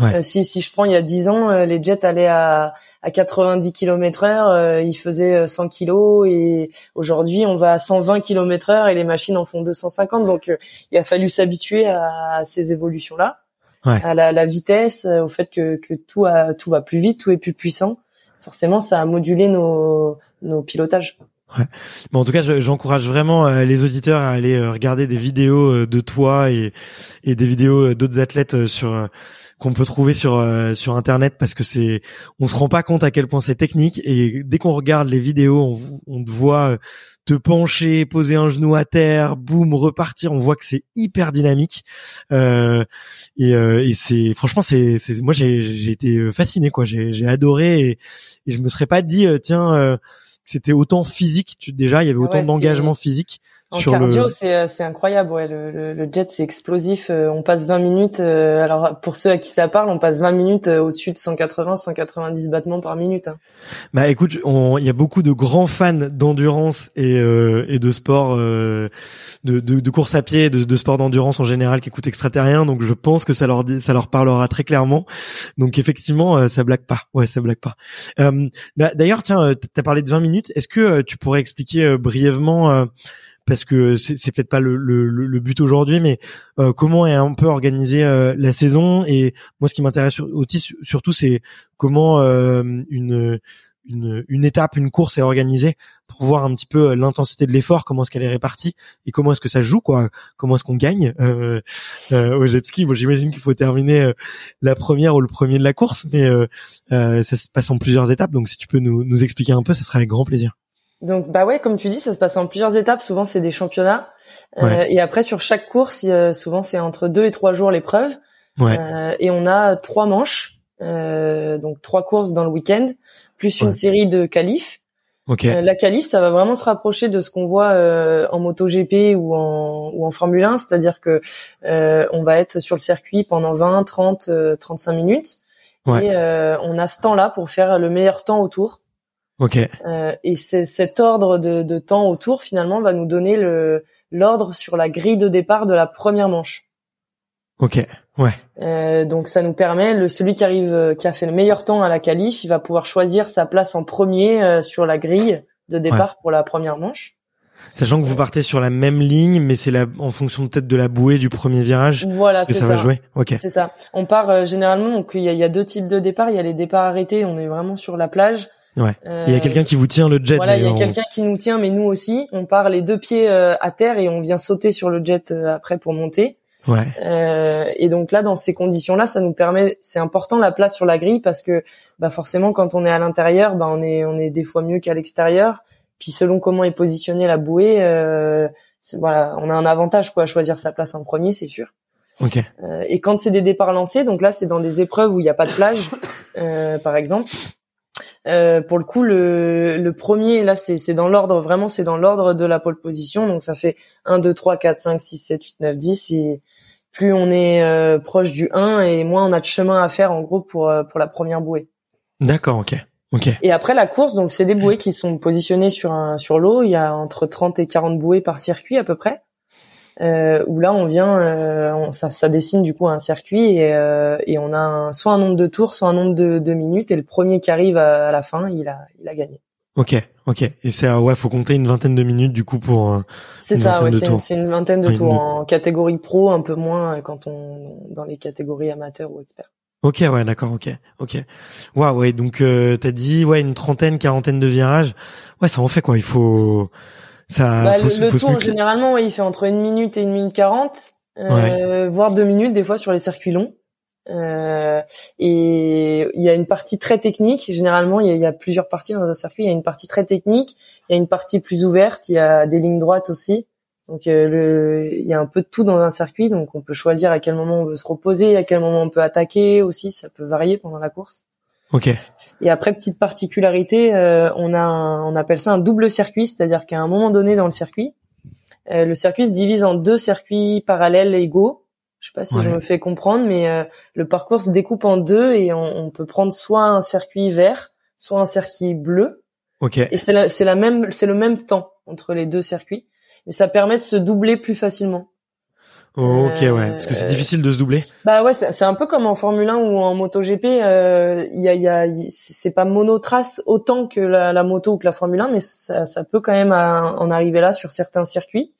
Euh, si si je prends il y a 10 ans, euh, les jets allaient à à 90 km heure, euh, ils faisaient 100 kilos et aujourd'hui on va à 120 km heure et les machines en font 250. Donc il a fallu s'habituer à, ces évolutions là, à la, la, vitesse, au fait que que tout a, tout va plus vite, tout est plus puissant. Forcément, ça a modulé nos nos pilotages. Ouais. Bon, en tout cas, j'encourage vraiment euh, les auditeurs à aller euh, regarder des vidéos euh, de toi et, et des vidéos d'autres athlètes sur qu'on peut trouver sur sur internet parce que c'est on se rend pas compte à quel point c'est technique et dès qu'on regarde les vidéos, on, on te voit te pencher, poser un genou à terre, boum, repartir. On voit que c'est hyper dynamique euh, et, et c'est franchement c'est moi j'ai j'ai été fasciné quoi. J'ai j'ai adoré et, et je me serais pas dit tiens c'était autant physique. Tu, déjà, il y avait ah autant d'engagement physique. En cardio, c'est euh, c'est incroyable. Ouais, le, le, le jet c'est explosif. Euh, on passe 20 minutes. Euh, alors pour ceux à qui ça parle, on passe 20 minutes au-dessus de 180, 190 battements par minute. Hein. Bah écoute, il y a beaucoup de grands fans d'endurance et et de sport, de, de, de course à pied, de, de sport d'endurance en général qui écoutent extraterrien. Donc je pense que ça leur ça leur parlera très clairement. Donc effectivement, ça blague pas. Ouais, ça blague pas. Bah, d'ailleurs, tiens, t'as parlé de 20 minutes. Est-ce que tu pourrais expliquer brièvement parce que c'est peut-être pas le, le, le but aujourd'hui, mais euh, comment est un peu organisée euh, la saison? Et moi, ce qui m'intéresse aussi surtout, c'est comment euh, une, une, une étape, une course est organisée pour voir un petit peu l'intensité de l'effort, comment est-ce qu'elle est répartie et comment est-ce que ça joue, quoi? Comment est-ce qu'on gagne? Euh, au jet ski Bon, j'imagine qu'il faut terminer la première ou le premier de la course, mais ça se passe en plusieurs étapes. Donc, si tu peux nous, nous expliquer un peu, ça serait avec grand plaisir. Donc bah ouais, comme tu dis, ça se passe en plusieurs étapes. Souvent c'est des championnats euh, et après sur chaque course, souvent c'est entre deux et trois jours l'épreuve. Euh, et on a trois manches, euh, donc trois courses dans le week-end, plus une série de qualifs. Okay. la qualif, ça va vraiment se rapprocher de ce qu'on voit en MotoGP ou en ou en Formule 1, c'est-à-dire que on va être sur le circuit pendant 20, 30, 35 minutes et on a ce temps-là pour faire le meilleur temps autour. Ok. Euh, et cet ordre de, de, temps autour finalement va nous donner le l'ordre sur la grille de départ de la première manche. Ok. Ouais. Euh, donc ça nous permet le celui qui arrive euh, qui a fait le meilleur temps à la qualif, il va pouvoir choisir sa place en premier euh, sur la grille de départ pour la première manche. Sachant que vous partez sur la même ligne, mais c'est la, en fonction peut-être de la bouée du premier virage voilà, que ça, va jouer. Ok. C'est ça. On part généralement, donc il y a, y a, deux types de départ. Il y a les départs arrêtés, on est vraiment sur la plage. Ouais. il y a quelqu'un qui vous tient le jet. Voilà, il y a quelqu'un qui nous tient, mais nous aussi. On part les deux pieds euh, à terre et on vient sauter sur le jet euh, après pour monter. Ouais. Euh, et donc là, dans ces conditions-là, ça nous permet, c'est important la place sur la grille parce que, bah forcément, quand on est à l'intérieur, bah on est, on est des fois mieux qu'à l'extérieur. Puis selon comment est positionnée la bouée, euh, voilà, on a un avantage quoi à choisir sa place en premier, c'est sûr. Okay. Euh, et quand c'est des départs lancés, donc là c'est dans des épreuves où il n'y a pas de plage, par exemple, euh, pour le coup, le, le premier, là, c'est dans l'ordre, vraiment, c'est dans l'ordre de la pole position. Donc, ça fait 1, 2, 3, 4, 5, 6, 7, 8, 9, 10. Et plus on est euh, proche du 1 et moins on a de chemin à faire, en gros, pour, euh, pour la première bouée. D'accord, ok. ok. Et après, la course, donc, c'est des bouées qui sont positionnées sur, un, sur l'eau. Il y a entre 30 et 40 bouées par circuit, à peu près euh, où là on vient, euh, ça, ça, dessine du coup un circuit et, euh, et on a un, soit un nombre de tours, soit un nombre de, de, minutes et le premier qui arrive à, la fin, il a, il a gagné. Ok, ok. Et c'est ouais, faut compter une vingtaine de minutes du coup pour. Euh, c'est ça, ouais, c'est une, vingtaine de tours en catégorie pro, un peu moins quand on dans les catégories amateurs ou experts. Ok, ouais, d'accord, ok, ok. Waouh, ouais, donc euh, t'as dit ouais une trentaine, quarantaine de virages. Ouais, ça en fait quoi? Il faut ça, bah, le, tour, généralement, il fait entre une minute et une minute quarante, euh, voire deux minutes des fois sur les circuits longs. Euh, et il y a une partie très technique. Généralement, il y, a, il y, a, plusieurs parties dans un circuit. Il y a une partie très technique, il y a une partie plus ouverte, il y a des lignes droites aussi. Donc, euh, le, il y a un peu de tout dans un circuit. Donc, on peut choisir à quel moment on veut se reposer, à quel moment on peut attaquer aussi. Ça peut varier pendant la course. Ok. Et après, petite particularité, euh, on a, on appelle ça un double circuit, c'est-à-dire qu'à un moment donné dans le circuit, euh, le circuit se divise en deux circuits parallèles égaux. Je sais pas si je me fais comprendre, mais euh, le parcours se découpe en deux et on, peut prendre soit un circuit vert, soit un circuit bleu. Ok. Et c'est la, c'est la même, c'est le même temps entre les deux circuits, et ça permet de se doubler plus facilement. Ok, ouais, parce que c'est difficile de se doubler. Bah ouais, c'est un peu comme en Formule 1 ou en MotoGP. Il y a, y a, c'est pas monotrace autant que la, la, moto ou que la Formule 1, mais ça, ça peut quand même en arriver là sur certains circuits.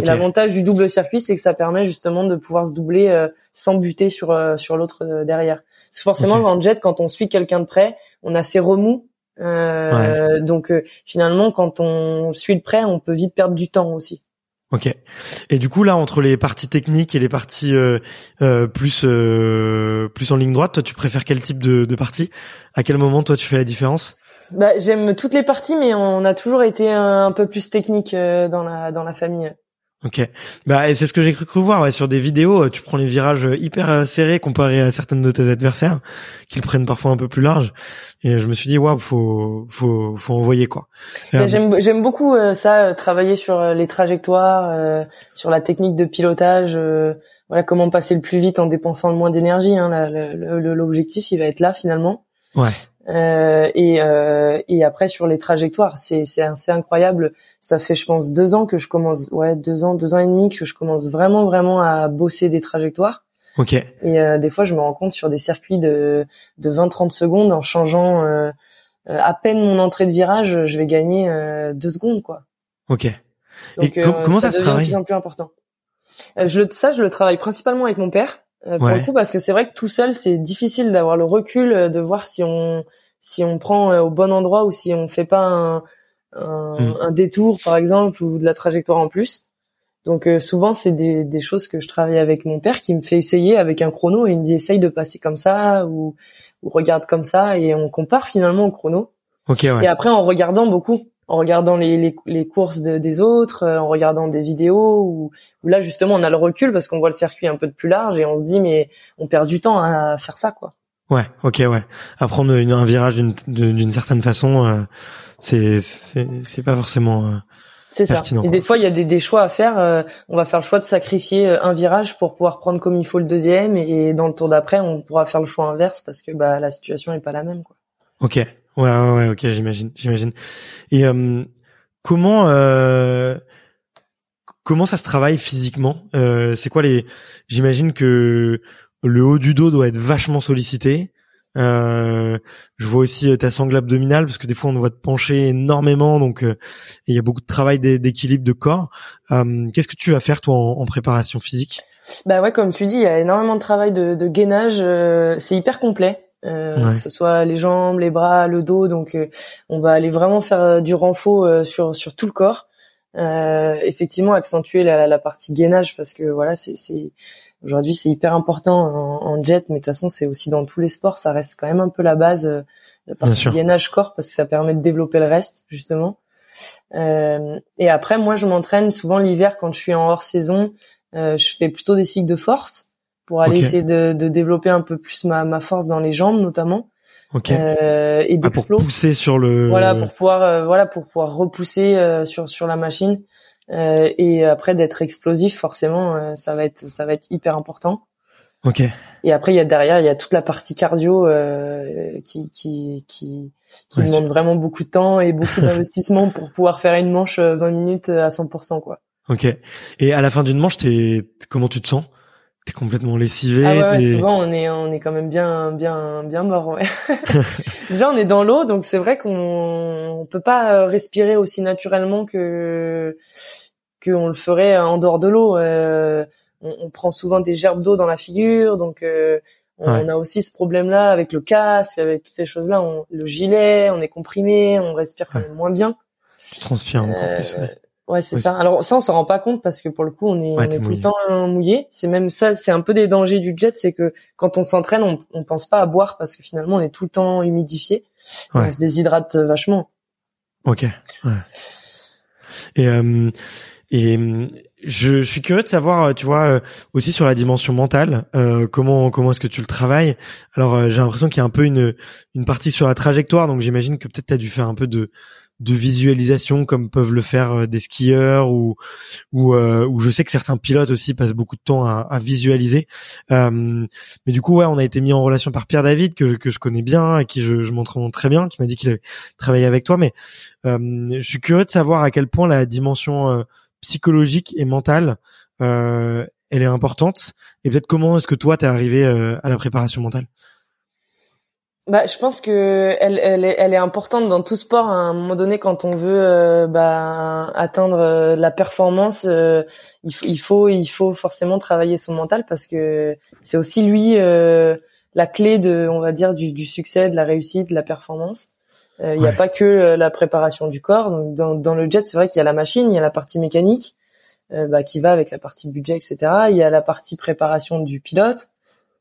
Et l'avantage du double circuit, c'est que ça permet justement de pouvoir se doubler euh, sans buter sur euh, sur l'autre euh, derrière. Parce que forcément, en jet, quand on suit quelqu'un de près, on a ses remous. Donc finalement, quand on suit le près, on peut vite perdre du temps aussi. Ok. Et du coup là, entre les parties techniques et les parties plus plus en ligne droite, toi, tu préfères quel type de, de partie? À quel moment, toi, tu fais la différence? Bah, j'aime toutes les parties, mais on a toujours été un, peu plus technique dans la dans la famille. Ok, bah et c'est ce que j'ai cru, voir ouais, sur des vidéos. Euh, tu prends les virages euh, hyper euh, serrés comparé à certaines de tes adversaires qui le prennent parfois un peu plus large. Et je me suis dit waouh, faut faut faut envoyer quoi. j'aime j'aime beaucoup ça, travailler sur les trajectoires, sur la technique de pilotage. voilà comment passer le plus vite en dépensant le moins d'énergie. Hein, L'objectif il va être là finalement. Ouais. Euh, et, euh, et après sur les trajectoires, c'est c'est assez incroyable. Ça fait je pense deux ans que je commence, ouais deux ans, deux ans et demi que je commence vraiment vraiment à bosser des trajectoires. Ok. Et euh, des fois je me rends compte sur des circuits de de 20-30 secondes en changeant euh, euh, à peine mon entrée de virage, je vais gagner deux secondes quoi. Ok. Donc, et comment ça, ça se travaille De plus en plus important. je ça je le travaille principalement avec mon père. Euh, pour le coup parce que c'est vrai que tout seul c'est difficile d'avoir le recul euh, de voir si on si on prend euh, au bon endroit ou si on fait pas un un, hmm. un détour par exemple ou de la trajectoire en plus donc souvent c'est des, des choses que je travaille avec mon père qui me fait essayer avec un chrono et il me dit essaye de passer comme ça ou, ou regarde comme ça et on compare finalement au chrono okay, ouais. et après en regardant beaucoup en regardant les, les, les courses de, des autres, euh, en regardant des vidéos, où, où, là justement on a le recul parce qu'on voit le circuit un peu de plus large et on se dit mais on perd du temps à faire ça quoi. Ouais, ok, ouais. Apprendre une, un virage d'une certaine façon, euh, c'est c'est pas forcément. Euh, c'est ça. Et des fois, il y a des, des choix à faire. Euh, on va faire le choix de sacrifier un virage pour pouvoir prendre comme il faut le deuxième, et, dans le tour d'après, on pourra faire le choix inverse parce que bah la situation est pas la même, quoi. Ok, Ouais, ouais, ouais, ok, j'imagine, j'imagine. Et euh, comment euh, comment ça se travaille physiquement? Euh, C'est quoi les J'imagine que le haut du dos doit être vachement sollicité. Euh, je vois aussi euh, ta sangle abdominale parce que des fois on voit te pencher énormément, donc euh, il y a beaucoup de travail d'équilibre de corps. Qu'est-ce que tu vas faire toi en, en, préparation physique? Bah ouais, comme tu dis, il y a énormément de travail de, de gainage. c'est hyper complet. Euh, que ce soit les jambes, les bras, le dos. Donc, euh, on va aller vraiment faire euh, du renfort sur sur tout le corps. effectivement, accentuer la, la, partie gainage parce que voilà, c'est aujourd'hui c'est hyper important en, en, jet, mais de toute façon c'est aussi dans tous les sports, ça reste quand même un peu la base, la partie gainage corps parce que ça permet de développer le reste justement. et après, moi, je m'entraîne souvent l'hiver quand je suis en hors saison. je fais plutôt des cycles de force pour aller essayer de, de, développer un peu plus ma, ma force dans les jambes notamment. Euh, et d'explo. Ah, pour pousser sur le. Voilà pour pouvoir euh, voilà pour pouvoir repousser euh, sur sur la machine euh, et après d'être explosif forcément euh, ça va être ça va être hyper important. Ok. Et après il y a derrière il y a toute la partie cardio qui qui qui qui demande vraiment beaucoup de temps et beaucoup d'investissement pour pouvoir faire une manche 20 minutes à 100% quoi. Ok. Et à la fin d'une manche t'es comment tu te sens? T'es complètement lessivé. Ah ouais, souvent on est on est quand même bien bien bien mort. Ouais. Déjà on est dans l'eau, donc c'est vrai qu'on on peut pas euh, respirer aussi naturellement que qu'on le ferait en dehors de l'eau. Euh, on, on, prend souvent des gerbes d'eau dans la figure, donc euh, on, a aussi ce problème-là avec le casque, avec toutes ces choses-là. le gilet, on est comprimé, on respire quand même moins bien. Tu transpires encore plus. Ouais. Ouais, c'est ça. Alors ça, on s'en rend pas compte parce que pour le coup, on est, on est tout le temps mouillé. C'est même ça, c'est un peu des dangers du jet, c'est que quand on s'entraîne, on, on pense pas à boire parce que finalement, on est tout le temps humidifié. On se déshydrate vachement. Ok. Ouais. Et euh, et je, je, suis curieux de savoir, tu vois, euh, aussi sur la dimension mentale, euh, comment comment est-ce que tu le travailles? Alors, euh, j'ai l'impression qu'il y a un peu une une partie sur la trajectoire, donc j'imagine que peut-être tu as dû faire un peu de de visualisation comme peuvent le faire euh, des skieurs ou ou, euh, ou je sais que certains pilotes aussi passent beaucoup de temps à, visualiser. Euh, mais du coup, ouais, on a été mis en relation par Pierre David que que je connais bien et qui je, je très bien, qui m'a dit qu'il avait travaillé avec toi. Mais je suis curieux de savoir à quel point la dimension psychologique et mentale elle est importante et peut-être comment est-ce que toi t'es arrivé à la préparation mentale? Bah, je pense que elle, elle, est, elle est importante dans tout sport. À un moment donné, quand on veut euh, bah, atteindre euh, la performance, euh, il, il, faut, il faut forcément travailler son mental parce que c'est aussi lui la clé de, on va dire, du, du, succès, de la réussite, de la performance. Il n'y a pas que la préparation du corps. Donc, dans, dans le jet, c'est vrai qu'il y a la machine, il y a la partie mécanique bah, qui va avec la partie budget, etc. Il y a la partie préparation du pilote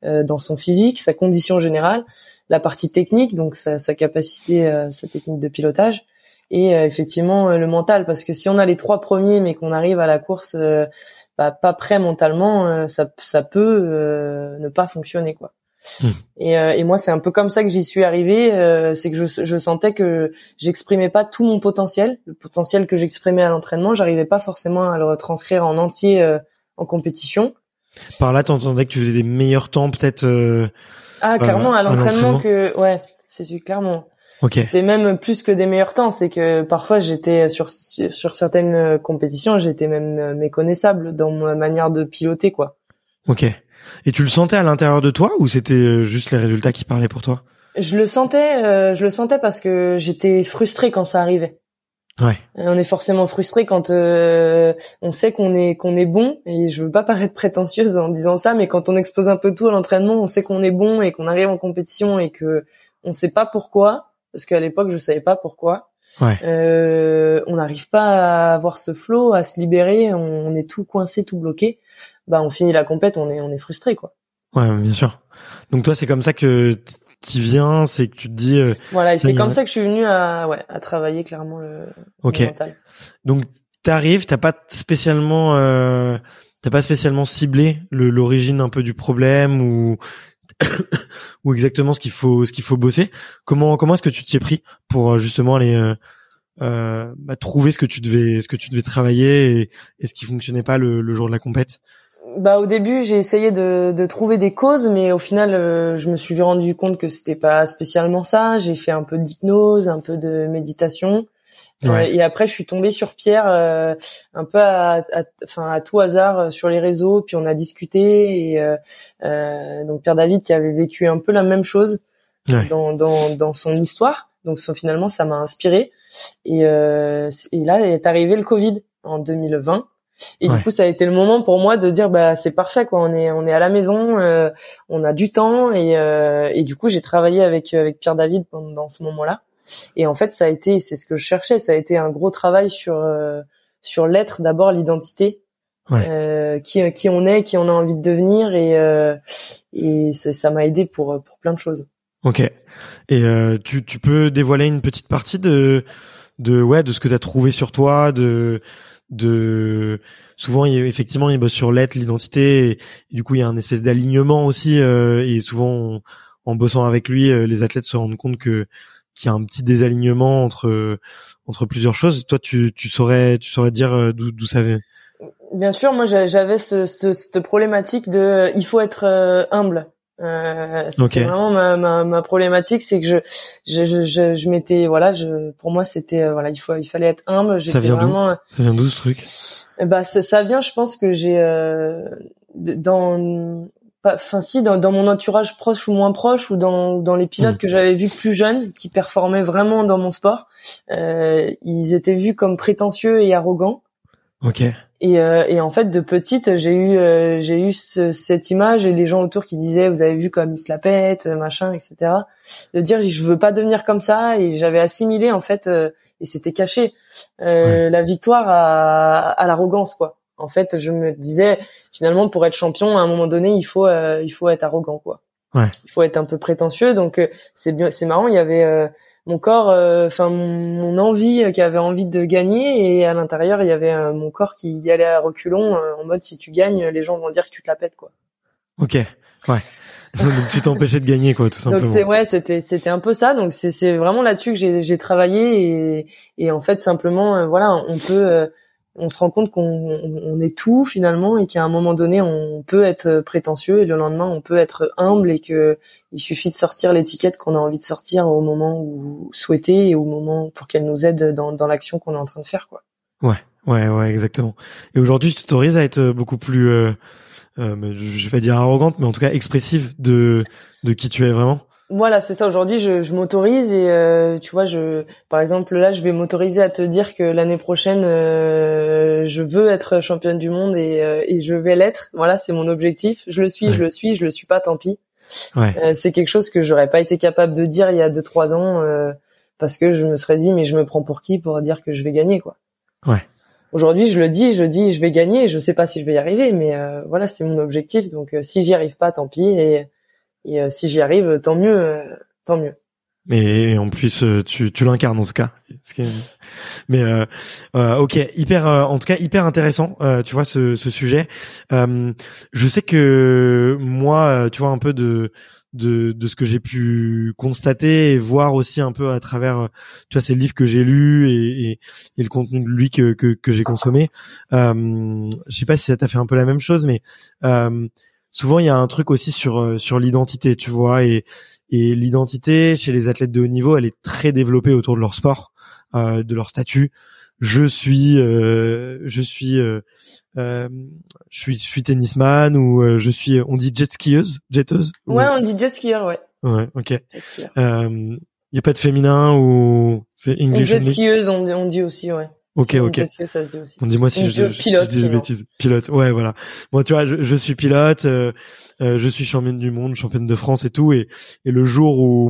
dans son physique, sa condition générale la partie technique, donc sa, sa capacité, euh, sa technique de pilotage, et euh, effectivement euh, le mental, parce que si on a les trois premiers mais qu'on arrive à la course bah, pas prêt mentalement, ça, ça peut ne pas fonctionner quoi. Hmm. Et, et, moi, c'est un peu comme ça que j'y suis arrivé. c'est que je, je, sentais que j'exprimais pas tout mon potentiel, le potentiel que j'exprimais à l'entraînement, j'arrivais pas forcément à le retranscrire en entier en compétition. Par là, t'entendais que tu faisais des meilleurs temps, peut-être ah, clairement, à l'entraînement que, ouais, c'est clairement. Okay. C'était même plus que des meilleurs temps, c'est que parfois j'étais sur sur certaines compétitions, j'étais même méconnaissable dans ma manière de piloter quoi. OK. Et tu le sentais à l'intérieur de toi ou c'était euh, juste les résultats qui parlaient pour toi? Je le sentais euh, je le sentais parce que j'étais frustrée quand ça arrivait. Ouais. On est forcément frustré quand euh, on sait qu'on est qu'on est bon et je veux pas paraître prétentieuse en disant ça, mais quand on expose un peu tout à l'entraînement, on sait qu'on est bon et qu'on arrive en compétition et que on sait pas pourquoi, parce qu'à l'époque je savais pas pourquoi. Ouais. Euh, on n'arrive pas à avoir ce flow, à se libérer, on, est tout coincé, tout bloqué. Bah on finit la compète, on est on est frustré quoi. Ouais, bien sûr. Donc toi c'est comme ça que qui vient, c'est que tu te dis. Euh, voilà, c'est comme ça que je suis venu à ouais à travailler clairement le, okay. mental. Donc t'arrives, t'as pas spécialement euh, t'as pas spécialement ciblé l'origine un peu du problème ou ou exactement ce qu'il faut ce qu'il faut bosser. Comment comment est-ce que tu t'y es pris pour euh, justement aller euh, euh, bah, trouver ce que tu devais ce que tu devais travailler et, et ce qui fonctionnait pas le, le jour de la compète? Bah au début j'ai essayé de, de, trouver des causes mais au final euh, je me suis rendu compte que c'était pas spécialement ça. J'ai fait un peu d'hypnose un peu de méditation. Euh, et après je suis tombée sur Pierre euh, un peu à, enfin à, tout hasard sur les réseaux. Puis on a discuté et donc Pierre David qui avait vécu un peu la même chose dans, dans, dans son histoire. Donc ça, finalement ça m'a inspiré et, et là est arrivé le Covid en 2020 et du coup, ça a été le moment pour moi de dire bah c'est parfait quoi. On est on est à la maison, euh, on a du temps et euh, et du coup j'ai travaillé avec avec Pierre David pendant ce moment-là. Et en fait, ça a été c'est ce que je cherchais. Ça a été un gros travail sur euh, sur l'être d'abord l'identité. qui qui on est, qui on a envie de devenir et et ça m'a aidé pour pour plein de choses. Ok. Et tu tu peux dévoiler une petite partie de de ouais de ce que tu as trouvé sur toi de de souvent effectivement il bosse sur l'être l'identité du coup il y a un espèce d'alignement aussi euh, et souvent en bossant avec lui euh, les athlètes se rendent compte que qu'il y a un petit désalignement entre entre plusieurs choses. Toi tu tu saurais tu saurais dire euh, d'où ça vient? Bien sûr moi j'avais ce, ce, cette problématique de il faut être humble euh, c'était vraiment ma, ma, ma problématique, c'est que je je je, je, m'étais voilà, je pour moi c'était euh, voilà, il faut il fallait être humble. Ça vient vraiment? D'où ça vient d'où ce truc? Bah ça, ça, vient, je pense que j'ai euh, dans enfin si dans, dans mon entourage proche ou moins proche ou dans dans les pilotes hmm. que j'avais vus plus jeunes qui performaient vraiment dans mon sport, euh, ils étaient vus comme prétentieux et arrogants. Ok. Et, euh, et, en fait, de petite, j'ai eu euh, j'ai eu cette image et les gens autour qui disaient, vous avez vu comme il se la pète, machin, etc. De dire, je veux pas devenir comme ça. Et j'avais assimilé en fait, euh, et c'était caché, la victoire à, à l'arrogance, quoi. En fait, je me disais, finalement, pour être champion, à un moment donné, il faut il faut être arrogant, quoi. Ouais. Il faut être un peu prétentieux. Donc c'est bien, c'est marrant. Il y avait mon corps, euh, enfin mon, envie euh, qui avait envie de gagner et à l'intérieur il y avait euh, mon corps qui y allait à reculons en mode si tu gagnes les gens vont dire que tu te la pètes quoi. Ok, ouais. donc tu t'empêchais de gagner quoi tout simplement. Donc c'est ouais c'était c'était un peu ça donc c'est c'est vraiment là-dessus que j'ai j'ai travaillé et et en fait simplement voilà on peut on se rend compte qu'on est tout finalement et qu'à un moment donné on peut être prétentieux et le lendemain on peut être humble et que il suffit de sortir l'étiquette qu'on a envie de sortir au moment où souhaiter et au moment pour qu'elle nous aide dans, dans l'action qu'on est en train de faire quoi. Ouais, ouais, ouais, exactement. Et aujourd'hui tu t'autorises à être beaucoup plus euh, euh, je vais pas dire arrogante, mais en tout cas expressive de de qui tu es vraiment? Voilà, c'est ça. Aujourd'hui, je, je m'autorise et euh, tu vois, je, par exemple, là, je vais m'autoriser à te dire que l'année prochaine, euh, je veux être championne du monde et, euh, et je vais l'être. Voilà, c'est mon objectif. Je le suis, je le suis, je le suis pas, tant pis. Ouais. c'est quelque chose que j'aurais pas été capable de dire il y a deux trois ans parce que je me serais dit mais je me prends pour qui pour dire que je vais gagner quoi. Ouais. Aujourd'hui, je le dis, je dis je vais gagner. Je sais pas si je vais y arriver, mais voilà, c'est mon objectif. Donc si j'y arrive pas, tant pis et et euh, si j'y arrive, tant mieux, euh, tant mieux. Mais en plus, euh, tu, tu l'incarnes en tout cas. Mais euh, ok, hyper, en tout cas hyper intéressant. tu vois ce, ce sujet. je sais que moi, tu vois un peu de de, de ce que j'ai pu constater et voir aussi un peu à travers tu vois ces livres que j'ai lus et, et, et, le contenu de lui que que, que j'ai consommé. Euh, je sais pas si ça t'a fait un peu la même chose, mais euh, souvent il y a un truc aussi sur euh, sur l'identité, tu vois, et et l'identité chez les athlètes de haut niveau, elle est très développée autour de leur sport, euh, de leur statut. Je suis, euh, je suis, euh, euh, je suis, je suis tennisman ou euh, je suis, on dit jet skieuse, jetteuse. Ouais, on dit jet skieur, ouais. Ouais, ok. Il y a pas de féminin ou c'est English. Jet skieuse, on, on dit aussi, ouais. Ok, ok. Qu'est-ce que ça se dit aussi On dis-moi si je, je, pilote, je dis des bêtises. Pilote, ouais, voilà. Moi, tu vois, je, je suis pilote, euh, euh, je suis championne du monde, championne de France et tout, et, et le jour où.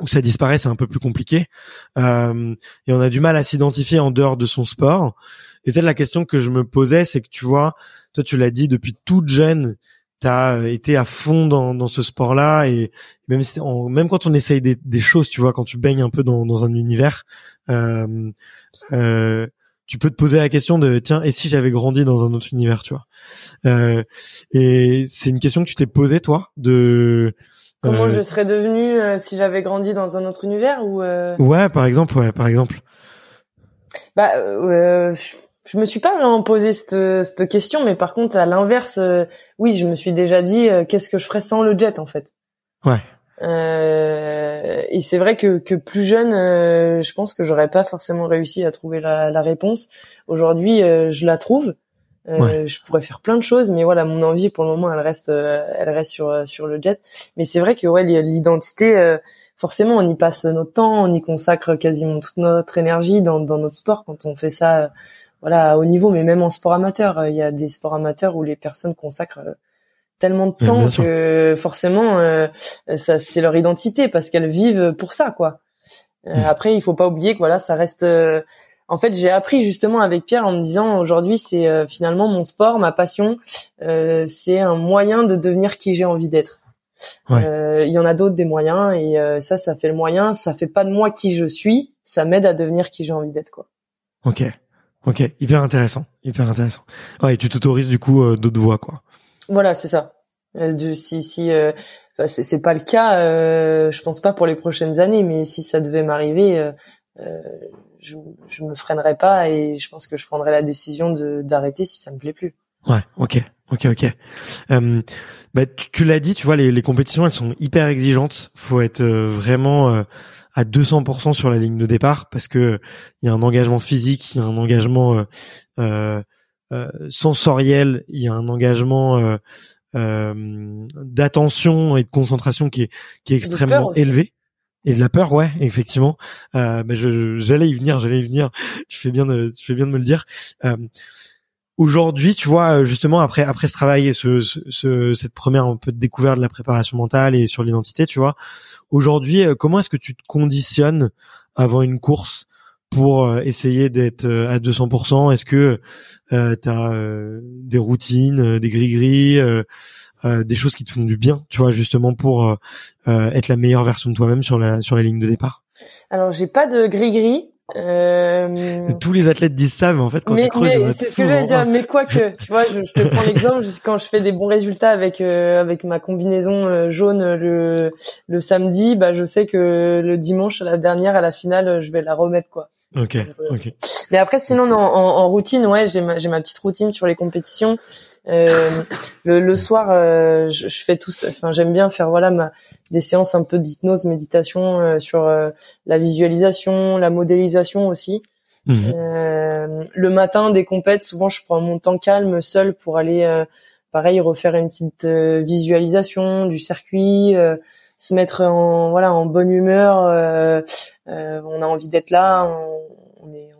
Où ça disparaît, c'est un peu plus compliqué. Euh, et on a du mal à s'identifier en dehors de son sport. Et peut-être la question que je me posais, c'est que tu vois, toi tu l'as dit depuis toute jeune, tu as euh, été à fond dans, dans ce sport-là et même si même quand on essaye des, des, choses, tu vois, quand tu baignes un peu dans, dans un univers, euh, euh, tu peux te poser la question de tiens et si j'avais grandi dans un autre univers, tu vois? Euh, et c'est une question que tu t'es posée toi de comment euh, je serais devenu euh, si j'avais grandi dans un autre univers ou ouais par exemple ouais par exemple. Bah je je me suis pas vraiment posé cette, cette question, mais par contre, à l'inverse, euh, oui, je me suis déjà dit euh, qu'est-ce que je ferais sans le jet en fait. Ouais. Euh, et c'est vrai que, que plus jeune, euh, je pense que j'aurais pas forcément réussi à trouver la, la réponse. Aujourd'hui, je la trouve. Ouais. Je pourrais faire plein de choses, mais voilà, mon envie pour le moment, elle reste, elle reste sur sur le jet. Mais c'est vrai que ouais, l'identité forcément on y passe notre temps, on y consacre quasiment toute notre énergie dans, dans notre sport quand on fait ça voilà, à haut niveau, mais même en sport amateur, euh, il y a des sports amateurs où les personnes consacrent euh, tellement de temps que forcément euh, ça c'est leur identité parce qu'elles vivent pour ça quoi. Mmh. Après il faut pas oublier que voilà ça reste en fait j'ai appris justement avec Pierre en me disant aujourd'hui c'est finalement mon sport ma passion c'est un moyen de devenir qui j'ai envie d'être. Il y en a d'autres des moyens et ça ça fait le moyen ça fait pas de moi qui je suis ça m'aide à devenir qui j'ai envie d'être quoi. Ok. Ok, hyper intéressant, hyper intéressant. Ouais, et tu t'autorises du coup euh, d'autres voies, quoi. Voilà, c'est ça. Euh, de, si si euh, c'est pas le cas, euh, je pense pas pour les prochaines années, mais si ça devait m'arriver, euh, euh, je, je me freinerais pas et je pense que je prendrais la décision de d'arrêter si ça me plaît plus. Ouais, ok, ok, ok. bah, tu, tu l'as dit, tu vois, les, les compétitions, elles sont hyper exigeantes. Faut être vraiment à 200% sur la ligne de départ parce que il y a un engagement physique, il y a un engagement euh, euh, euh sensoriel, il y a un engagement euh, euh, d'attention et de concentration qui est qui est extrêmement élevé. Et de la peur, ouais, effectivement. Euh, mais j'allais y venir, j'allais y venir. Tu fais bien de, me le dire. Euh, Aujourd'hui, tu vois, justement après après ce travail et ce, ce, cette première un peu de découverte de la préparation mentale et sur l'identité, tu vois, aujourd'hui, euh, comment est-ce que tu te conditionnes avant une course pour euh, essayer d'être euh, à 200% Est-ce que euh, tu as des routines, des gris-gris, des choses qui te font du bien, tu vois, justement pour être la meilleure version de toi-même sur la sur la ligne de départ? Alors, j'ai pas de gris-gris. Euh... Tous les athlètes disent ça, mais en fait, quand mais, tu creuses, mais c'est ce que j'allais dire. Mais quoi que, tu vois, je, je te prends l'exemple. Quand je fais des bons résultats avec euh, avec ma combinaison euh, jaune le le samedi, bah je sais que le dimanche à la dernière à la finale, je vais la remettre quoi. Ok. ok. Mais après, sinon, en, en, routine, ouais, j'ai ma j'ai ma petite routine sur les compétitions. Euh, le, le, soir, euh, je, je, fais tout. Enfin, j'aime bien faire voilà ma, des séances un peu d'hypnose, méditation euh, sur euh, la visualisation, la modélisation aussi. Euh, le matin des compètes, souvent je prends mon temps calme seul pour aller, pareil, refaire une petite visualisation du circuit, se mettre en voilà en bonne humeur. on a envie d'être là, on, on est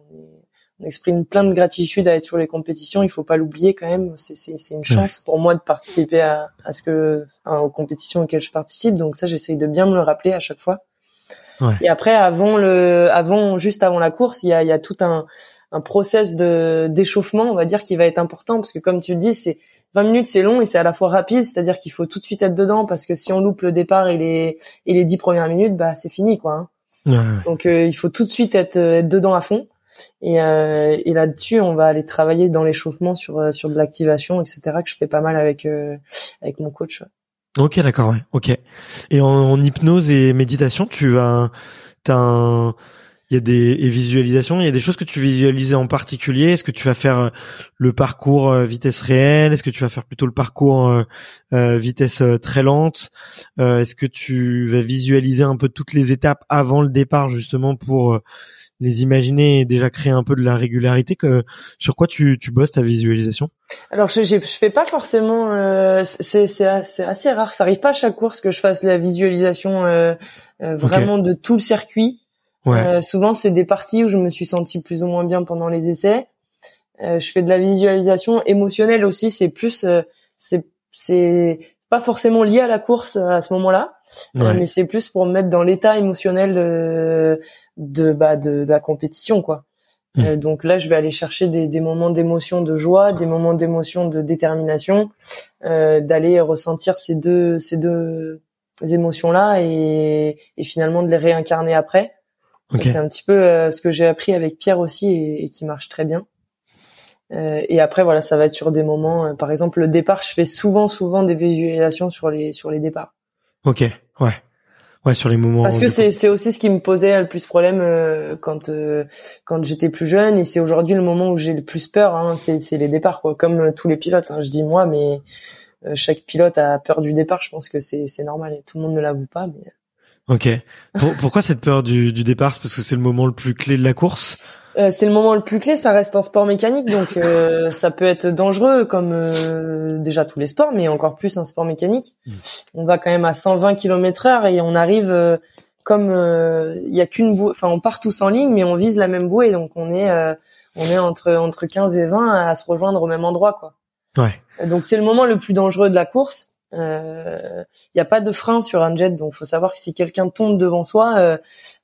on exprime plein de gratitude à être sur les compétitions. Il faut pas l'oublier quand même. C'est c'est une chance pour moi de participer à à ce que aux compétitions auxquelles je participe. Donc ça, j'essaye de bien me le rappeler à chaque fois. Ouais. Et après, avant le, avant juste avant la course, il y a il y a tout un un process de d'échauffement, on va dire, qui va être important parce que comme tu le dis, c'est 20 minutes, c'est long et c'est à la fois rapide, c'est-à-dire qu'il faut tout de suite être dedans parce que si on loupe le départ et les et les 10 premières minutes, bah c'est fini quoi. Hein. Ouais. Donc euh, il faut tout de suite être, être dedans à fond. Et, euh, et là-dessus, on va aller travailler dans l'échauffement sur euh, sur de l'activation, etc. Que je fais pas mal avec euh, avec mon coach. Ok, d'accord, ouais. Ok. Et en, hypnose et méditation, tu vas, t'as un, il y a des et visualisations, il y a des choses que tu visualises en particulier? Est-ce que tu vas faire le parcours vitesse réelle? Est-ce que tu vas faire plutôt le parcours vitesse très lente? Est-ce que tu vas visualiser un peu toutes les étapes avant le départ justement pour les imaginer et déjà créer un peu de la régularité? Que sur quoi tu, tu bosses ta visualisation? Alors je, je, fais pas forcément euh, c'est c'est assez, rare. Ça arrive pas à chaque course que je fasse la visualisation euh, euh, vraiment de tout le circuit ouais. souvent c'est des parties où je me suis senti plus ou moins bien pendant les essais je fais de la visualisation émotionnelle aussi c'est plus c'est c'est pas forcément lié à la course à ce moment-là mais c'est plus pour me mettre dans l'état émotionnel de de bah de, la compétition quoi. Mmh. Euh, donc là, je vais aller chercher des, des moments d'émotion, de joie, des moments d'émotion, de détermination, euh, d'aller ressentir ces deux ces deux émotions là et, et finalement de les réincarner après. C'est un petit peu euh, ce que j'ai appris avec Pierre aussi et, et qui marche très bien. Euh, et après voilà, ça va être sur des moments. Euh, par exemple, le départ, je fais souvent souvent des visualisations sur les sur les départs. Ok, ouais. Ouais, sur les moments. Parce que c'est c'est aussi ce qui me posait le plus problème euh, quand euh, quand j'étais plus jeune et c'est aujourd'hui le moment où j'ai le plus peur. Hein, c'est c'est les départs quoi, comme tous les pilotes. Hein, je dis moi, mais euh, chaque pilote a peur du départ. Je pense que c'est c'est normal et tout le monde ne l'avoue pas. Mais ok. pourquoi cette peur du du départ? C'est parce que c'est le moment le plus clé de la course? Euh, c'est le moment le plus clé, ça reste un sport mécanique, donc euh, ça peut être dangereux comme euh, déjà tous les sports, mais encore plus un sport mécanique. Mm. On va quand même à 120 km heure et on arrive comme il y a qu'une bouée, enfin on part tous en ligne, mais on vise la même bouée, donc on est on est entre entre 15 et 20 à se rejoindre au même endroit, quoi. Ouais. Donc c'est le moment le plus dangereux de la course. Il euh, n'y a pas de frein sur un jet, donc faut savoir que si quelqu'un tombe devant soi, euh,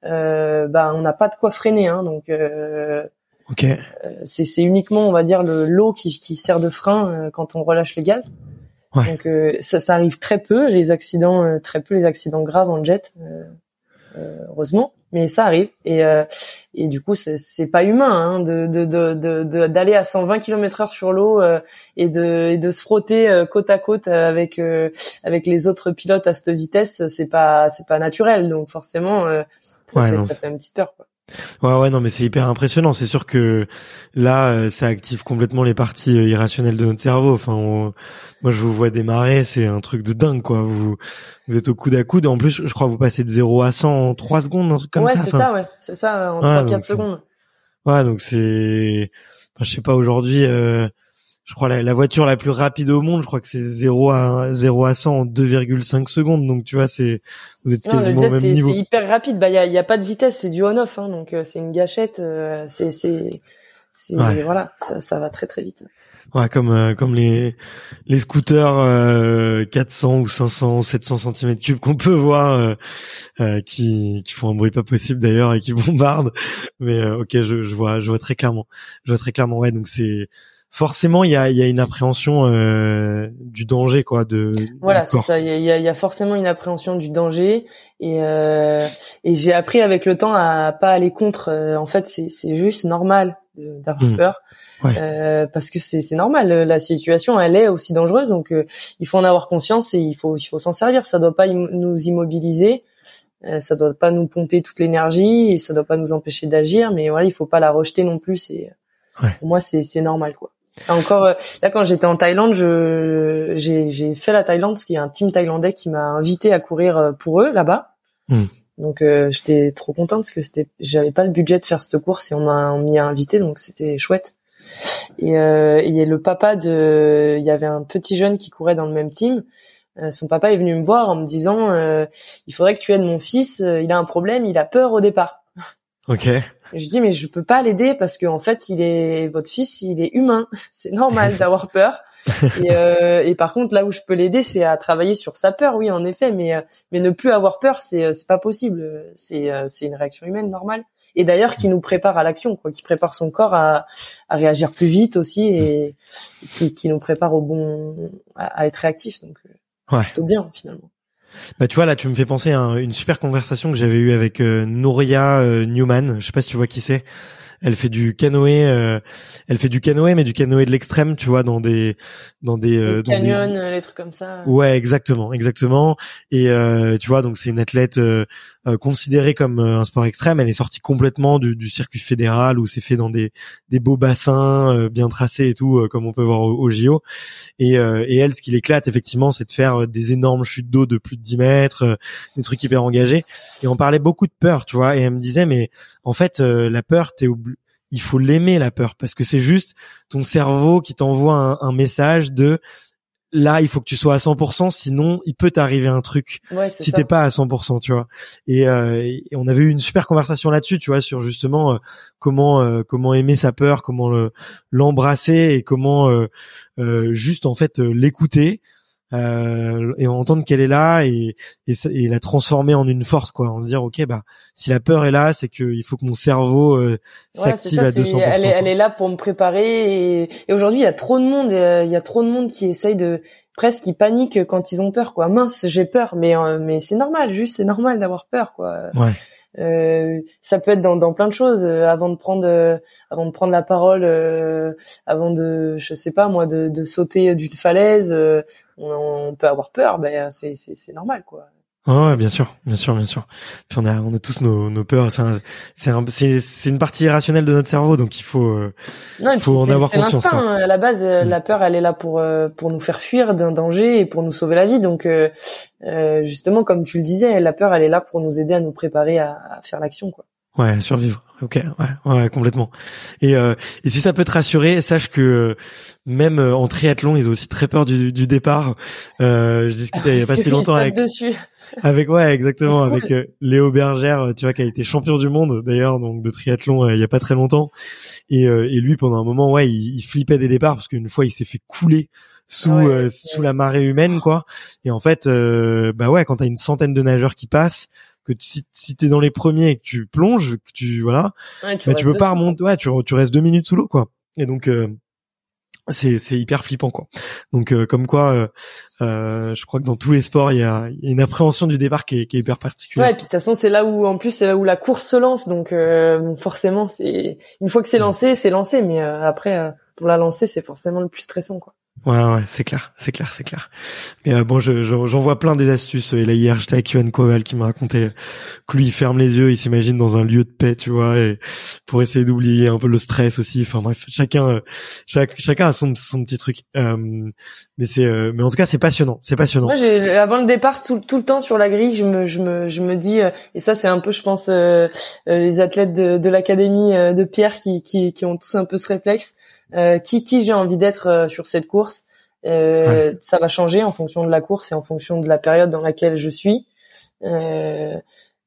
euh, bah on n'a pas de quoi freiner. Hein, donc okay. c'est uniquement, on va dire, le l'eau qui, qui sert de frein quand on relâche le gaz. Ouais. Donc ça, ça arrive très peu, les accidents, très peu les accidents graves en jet, heureusement mais ça arrive et euh, et du coup c'est pas humain hein, de de de d'aller à 120 km/h sur l'eau euh, et de et de se frotter euh, côte à côte avec avec les autres pilotes à cette vitesse c'est pas c'est pas naturel donc forcément ça, fait, ça fait une petite peur quoi. Ouais, ouais, non, mais c'est hyper impressionnant. C'est sûr que là, euh, ça active complètement les parties euh, irrationnelles de notre cerveau. Enfin, moi, je vous vois démarrer, c'est un truc de dingue, quoi. Vous, vous êtes au coude à coude. En plus, je crois que vous passez de 0 à 100 en 3 secondes, un truc comme ça. Ouais, c'est ça, ouais. C'est ça, en 3-4 secondes. Ouais, donc c'est, enfin, je sais pas, aujourd'hui, euh, je crois la, la voiture la plus rapide au monde, je crois que c'est 0 à 0 à 100 en 2,5 secondes. Donc tu vois, c'est vous êtes quasiment au même niveau. C'est hyper rapide. Bah il y a, y a, pas de vitesse, c'est du on-off. Hein, donc euh, c'est une gâchette. Euh, c'est c'est c'est voilà, ça, ça va très très vite. Ouais, comme euh, comme les les scooters 400 ou 500 ou 700 cm cubes qu'on peut voir qui qui font un bruit pas possible d'ailleurs et qui bombardent. Mais ok, je, je vois je vois très clairement. Je vois très clairement ouais donc c'est forcément il y a, y a une appréhension euh, du danger quoi de voilà c'est ça. Il y a, y a, forcément une appréhension du danger et euh, et j'ai appris avec le temps à pas aller contre euh, en fait c'est c'est juste normal d'avoir mmh. peur euh, parce que c'est c'est normal. La situation elle est aussi dangereuse donc euh, il faut en avoir conscience et il faut il faut s'en servir. Ça doit pas nous immobiliser ça doit pas nous pomper toute l'énergie et ça doit pas nous empêcher d'agir mais voilà il faut pas la rejeter non plus. Pour moi c'est c'est normal quoi encore euh, là quand j'étais en Thaïlande, je j'ai j'ai fait la Thaïlande parce qu'il y a un team thaïlandais qui m'a invité à courir euh, pour eux là-bas. Hmm. Donc euh, j'étais trop contente parce que c'était j'avais pas le budget de faire cette course et on m'a m'y a invité donc c'était chouette. Et, euh, et le papa de il y avait un petit jeune qui courait dans le même team. son papa est venu me voir en me disant il faudrait que tu aides mon fils, il a un problème, il a peur au départ. OK. Et je dis mais je peux pas l'aider parce qu'en en fait il est votre fils, il est humain, c'est normal d'avoir peur. et, euh, et, par contre là où je peux l'aider c'est à travailler sur sa peur, oui en effet, mais euh, mais ne plus avoir peur c'est euh, c'est pas possible, c'est euh, c'est une réaction humaine normale. Et d'ailleurs qui nous prépare à l'action, quoi, qui prépare son corps à, à réagir plus vite aussi et qui, qui nous prépare au bon à, à être réactif. Donc ouais. plutôt bien finalement. Bah tu vois là tu me fais penser à une super conversation que j'avais eue avec euh, Nouria euh, Newman, je sais pas si tu vois qui c'est. Elle fait du canoë, euh, elle fait du canoë, mais du canoë de l'extrême, tu vois, dans des, dans des, euh, les canyons, les trucs comme ça. Ouais, exactement, exactement. Et euh, tu vois, donc c'est une athlète considérée comme un sport extrême. Elle est sortie complètement du, du circuit fédéral où c'est fait dans des, des beaux bassins bien tracés et tout, comme on peut voir au, au JO. Et, et elle, ce qui l'éclate effectivement, c'est de faire des énormes chutes d'eau de plus de 10 mètres, des trucs hyper engagés. Et on parlait beaucoup de peur, tu vois. Et elle me disait, mais en fait, la peur, t'es il faut l'aimer la peur parce que c'est juste ton cerveau qui t'envoie un, message de là il faut que tu sois à 100% sinon il peut t'arriver un truc si t'es pas à 100% tu vois. Euh, et, on avait eu une super conversation là-dessus tu vois sur justement euh, comment euh, comment aimer sa peur comment l'embrasser et comment juste en fait l'écouter euh, et entendre qu'elle est là et, et, et, la transformer en une force quoi en se dire ok bah si la peur est là c'est qu'il faut que mon cerveau euh, s'active à 200% elle est, elle est là pour me préparer et, et aujourd'hui il y a trop de monde euh, il y a trop de monde qui essaye de presque qui panique quand ils ont peur quoi mince j'ai peur mais euh, mais c'est normal juste c'est normal d'avoir peur quoi ouais. Euh, ça peut être dans, dans plein de choses. Euh, avant de prendre, euh, avant de prendre la parole, avant de, je sais pas moi, de, de sauter d'une falaise, on, on, peut avoir peur. Ben c'est c'est normal quoi. ouais, bien sûr, bien sûr, bien sûr. Puis on a, on a tous nos, nos peurs. C'est c'est c'est une partie irrationnelle de notre cerveau, donc il faut, non, faut en avoir conscience. C'est l'instinct. Hein. À la base, mm. la peur, elle est là pour pour nous faire fuir d'un danger et pour nous sauver la vie. Donc euh, justement, comme tu le disais, la peur, elle est là pour nous aider à nous préparer à, à faire l'action, quoi. Ouais, survivre. Ok, ouais, ouais, complètement. Et, euh, et si ça peut te rassurer, sache que euh, même euh, en triathlon, ils ont aussi très peur du, du départ. Euh, je discutais il y a pas si longtemps avec. Dessus. Avec ouais, exactement, avec Léo Bergère, tu vois, qui a été champion du monde d'ailleurs, donc de triathlon il y a pas très longtemps. Et, et lui, pendant un moment, ouais, il, il flippait des départs parce qu'une fois, il s'est fait couler sous euh, sous la marée humaine quoi et en fait euh, bah ouais quand t'as une centaine de nageurs qui passent que si, si t'es dans les premiers et que tu plonges que tu voilà. Tu, bah, tu peux pas remonter ouais tu, tu restes deux minutes sous l'eau quoi. Et donc euh, c'est c'est hyper flippant quoi. Donc euh, comme quoi euh, je crois que dans tous les sports il y a, y a, une appréhension du départ qui est, qui est hyper particulière. Ouais et puis de toute façon c'est là où en plus c'est là où la course se lance. Donc forcément c'est une fois que c'est lancé c'est lancé. Mais après pour la lancer c'est forcément le plus stressant quoi Ouais, ouais, c'est clair, c'est clair, c'est clair. Mais euh, bon, j'en je, vois plein des astuces. Et là hier, j'étais avec Yohan Koval qui m'a raconté que lui, il ferme les yeux, il s'imagine dans un lieu de paix, tu vois, et pour essayer d'oublier un peu le stress aussi. Enfin bref, chacun, euh, chacun a son, son petit truc. Euh, mais c'est, euh, mais en tout cas, c'est passionnant, c'est passionnant. Moi, avant le départ, tout, tout, le temps sur la grille, je me, je me, je me dis, et ça, c'est un peu, je pense, les athlètes de, de l'académie de Pierre qui, qui, qui ont tous un peu ce réflexe euh, qui qui j'ai envie d'être euh, sur cette course? Euh, Ça va changer en fonction de la course et en fonction de la période dans laquelle je suis. Euh,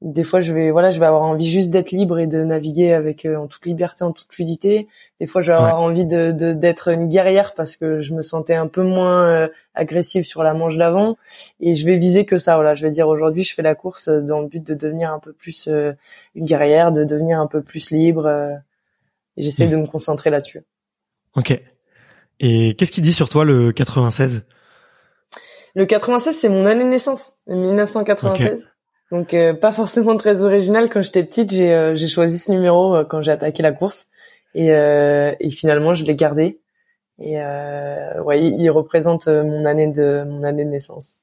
des fois, je vais voilà, je vais avoir envie juste d'être libre et de naviguer avec euh, en toute liberté, en toute fluidité. Des fois, je vais avoir envie de d'être une guerrière parce que je me sentais un peu moins agressive sur la manche d'avant. Et je vais viser que ça. Voilà, je vais dire aujourd'hui, je fais la course dans le but de devenir un peu plus une guerrière, de devenir un peu plus libre. et j'essaie mmh. de me concentrer là-dessus. Ok. Et qu'est-ce qu'il dit sur toi le 96 Le 96, c'est mon année de naissance, 1996. Donc euh, pas forcément très original. Quand j'étais petite, j'ai euh, j'ai choisi ce numéro euh, quand j'ai attaqué la course et, et finalement je l'ai gardé. Et ouais, il représente mon année de mon année de naissance.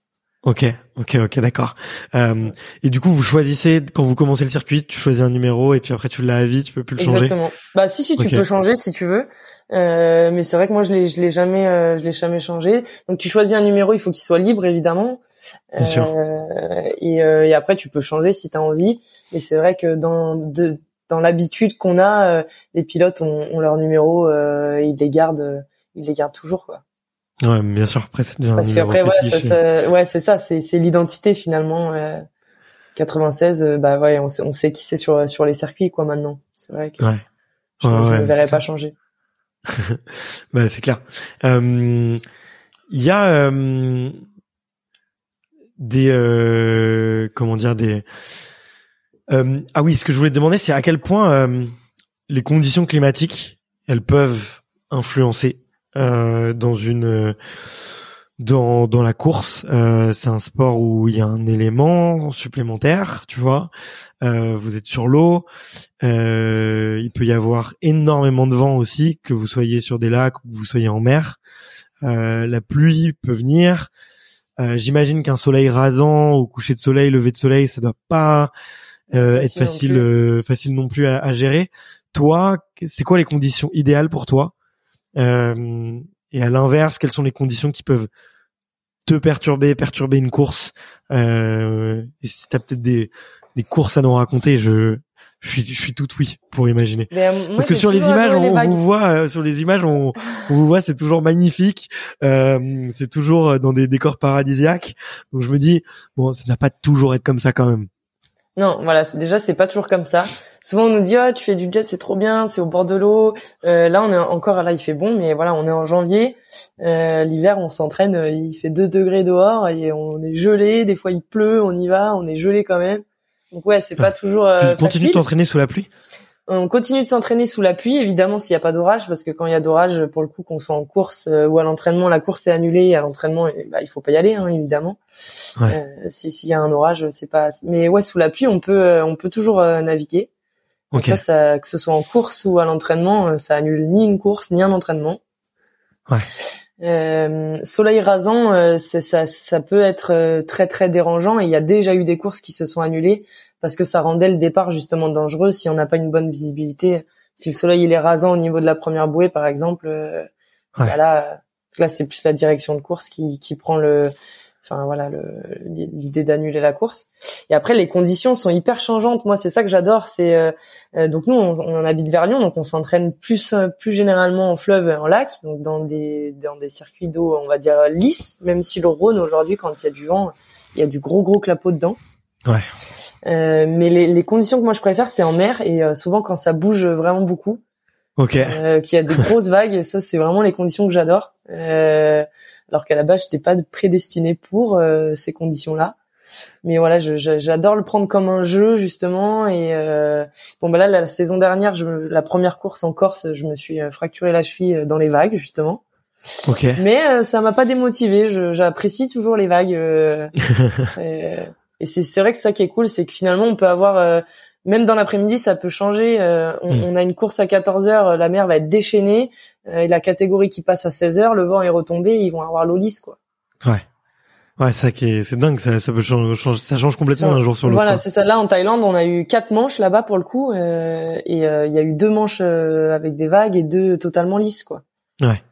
Ok, ok, ok, d'accord. Euh, et du coup, vous choisissez quand vous commencez le circuit, tu choisis un numéro et puis après tu l'as à vie, tu peux plus le changer. Exactement. Bah si, si, tu peux changer si tu veux. Euh, mais c'est vrai que moi je l'ai, je l'ai jamais, euh, je l'ai jamais changé. Donc tu choisis un numéro, il faut qu'il soit libre évidemment. Bien sûr. Euh, et, euh, et, après tu peux changer si tu as envie. Et c'est vrai que dans de, dans l'habitude qu'on a, les pilotes ont, ont leur numéro, ils les gardent, ils les gardent toujours quoi. Ouais, bien sûr. Après, c'est Parce qu'après, voilà, ça, ça, ouais, c'est ça, c'est, c'est l'identité finalement. Euh, 96, euh, bah ouais, on sait, on sait qui c'est sur sur les circuits quoi maintenant. C'est vrai que ouais. je, ne verrais pas changer. bah c'est clair. Il euh, y a euh, des euh, comment dire des ah oui, ce que je voulais te demander, c'est à quel point les conditions climatiques elles peuvent influencer dans une dans dans la course. Euh, c'est un sport où il y a un élément supplémentaire, tu vois. Euh, vous êtes sur l'eau. Euh, il peut y avoir énormément de vent aussi, que vous soyez sur des lacs ou que vous soyez en mer. Euh, la pluie peut venir. Euh, J'imagine qu'un soleil rasant au coucher de soleil, lever de soleil, ça doit pas euh, être facile, non facile non plus à, à gérer. Toi, c'est quoi les conditions idéales pour toi? Euh, et à l'inverse, quelles sont les conditions qui peuvent te perturber, perturber une course euh, Et si t'as peut-être des, des courses à nous raconter, je je suis, je suis tout oui pour imaginer. Euh, Parce que sur les images, on, vous voit, euh, sur les images, on, on vous voit, c'est toujours magnifique. Euh, c'est toujours dans des décors paradisiaques. Donc je me dis, bon, ça n'a pas toujours être comme ça quand même. Non, voilà, déjà c'est pas toujours comme ça. Souvent on nous dit ah tu fais du jet c'est trop bien, c'est au bord de l'eau. Euh, là on est encore là il fait bon, mais voilà on est en janvier. Euh, L'hiver on s'entraîne, euh, il fait 2 degrés dehors et on est gelé. Des fois il pleut, on y va, on est gelé quand même. Donc ouais c'est pas toujours. Euh, tu continues de t'entraîner sous la pluie? On continue de s'entraîner sous la pluie, évidemment s'il n'y a pas d'orage, parce que quand il y a d'orage, pour le coup, qu'on soit en course euh, ou à l'entraînement, la course est annulée. À l'entraînement, eh, bah, il faut pas y aller, hein, évidemment. Ouais. Euh, si s'il y a un orage, c'est pas. Mais ouais, sous la pluie, on peut euh, on peut toujours naviguer. Donc ça, ça, que ce soit en course ou à l'entraînement, ça annule ni une course ni un entraînement. Ouais. soleil rasant, ça, ça peut être très très dérangeant et il y a déjà eu des courses qui se sont annulées parce que ça rendait le départ justement dangereux si on n'a pas une bonne visibilité. Si le soleil il est rasant au niveau de la première bouée par exemple, euh, bah là, là c'est plus la direction de course qui, qui prend le, enfin voilà l'idée d'annuler la course. Et après les conditions sont hyper changeantes. Moi c'est ça que j'adore. C'est euh, euh, donc nous on, on, habite vers Lyon donc on s'entraîne plus plus généralement en fleuve et en lac donc dans des dans des circuits d'eau on va dire lisses même si le Rhône aujourd'hui quand il y a du vent il y a du gros gros clapot dedans. Ouais. Euh, mais les, les, conditions que moi je préfère, c'est en mer et euh, souvent quand ça bouge vraiment beaucoup. Ok. Euh, qu'il y a des grosses vagues, ça c'est vraiment les conditions que j'adore. Euh, alors qu'à la base, je n'étais pas prédestiné pour euh, ces conditions-là. Mais voilà, j'adore le prendre comme un jeu justement. Et bon, bah là, la, saison dernière, je, la première course en Corse, je me suis fracturé la cheville dans les vagues justement. Ok. Mais ça m'a pas démotivé. J'apprécie toujours les vagues. Et c'est vrai que ça qui est cool, c'est que finalement on peut avoir euh, même dans l'après-midi, ça peut changer. Euh, on, mm. on, a une course à 14 heures, la mer va être déchaînée, euh, et la catégorie qui passe à 16 heures, le vent est retombé, ils vont avoir l'eau lisse, quoi. Ouais. Ouais, ça qui est, c'est dingue, ça, ça peut changer, ça change complètement d'un jour sur l'autre. Voilà, c'est ça. Là, en Thaïlande, on a eu quatre manches là-bas pour le coup, et il y a eu deux manches avec des vagues et deux totalement lisses, quoi. Ouais.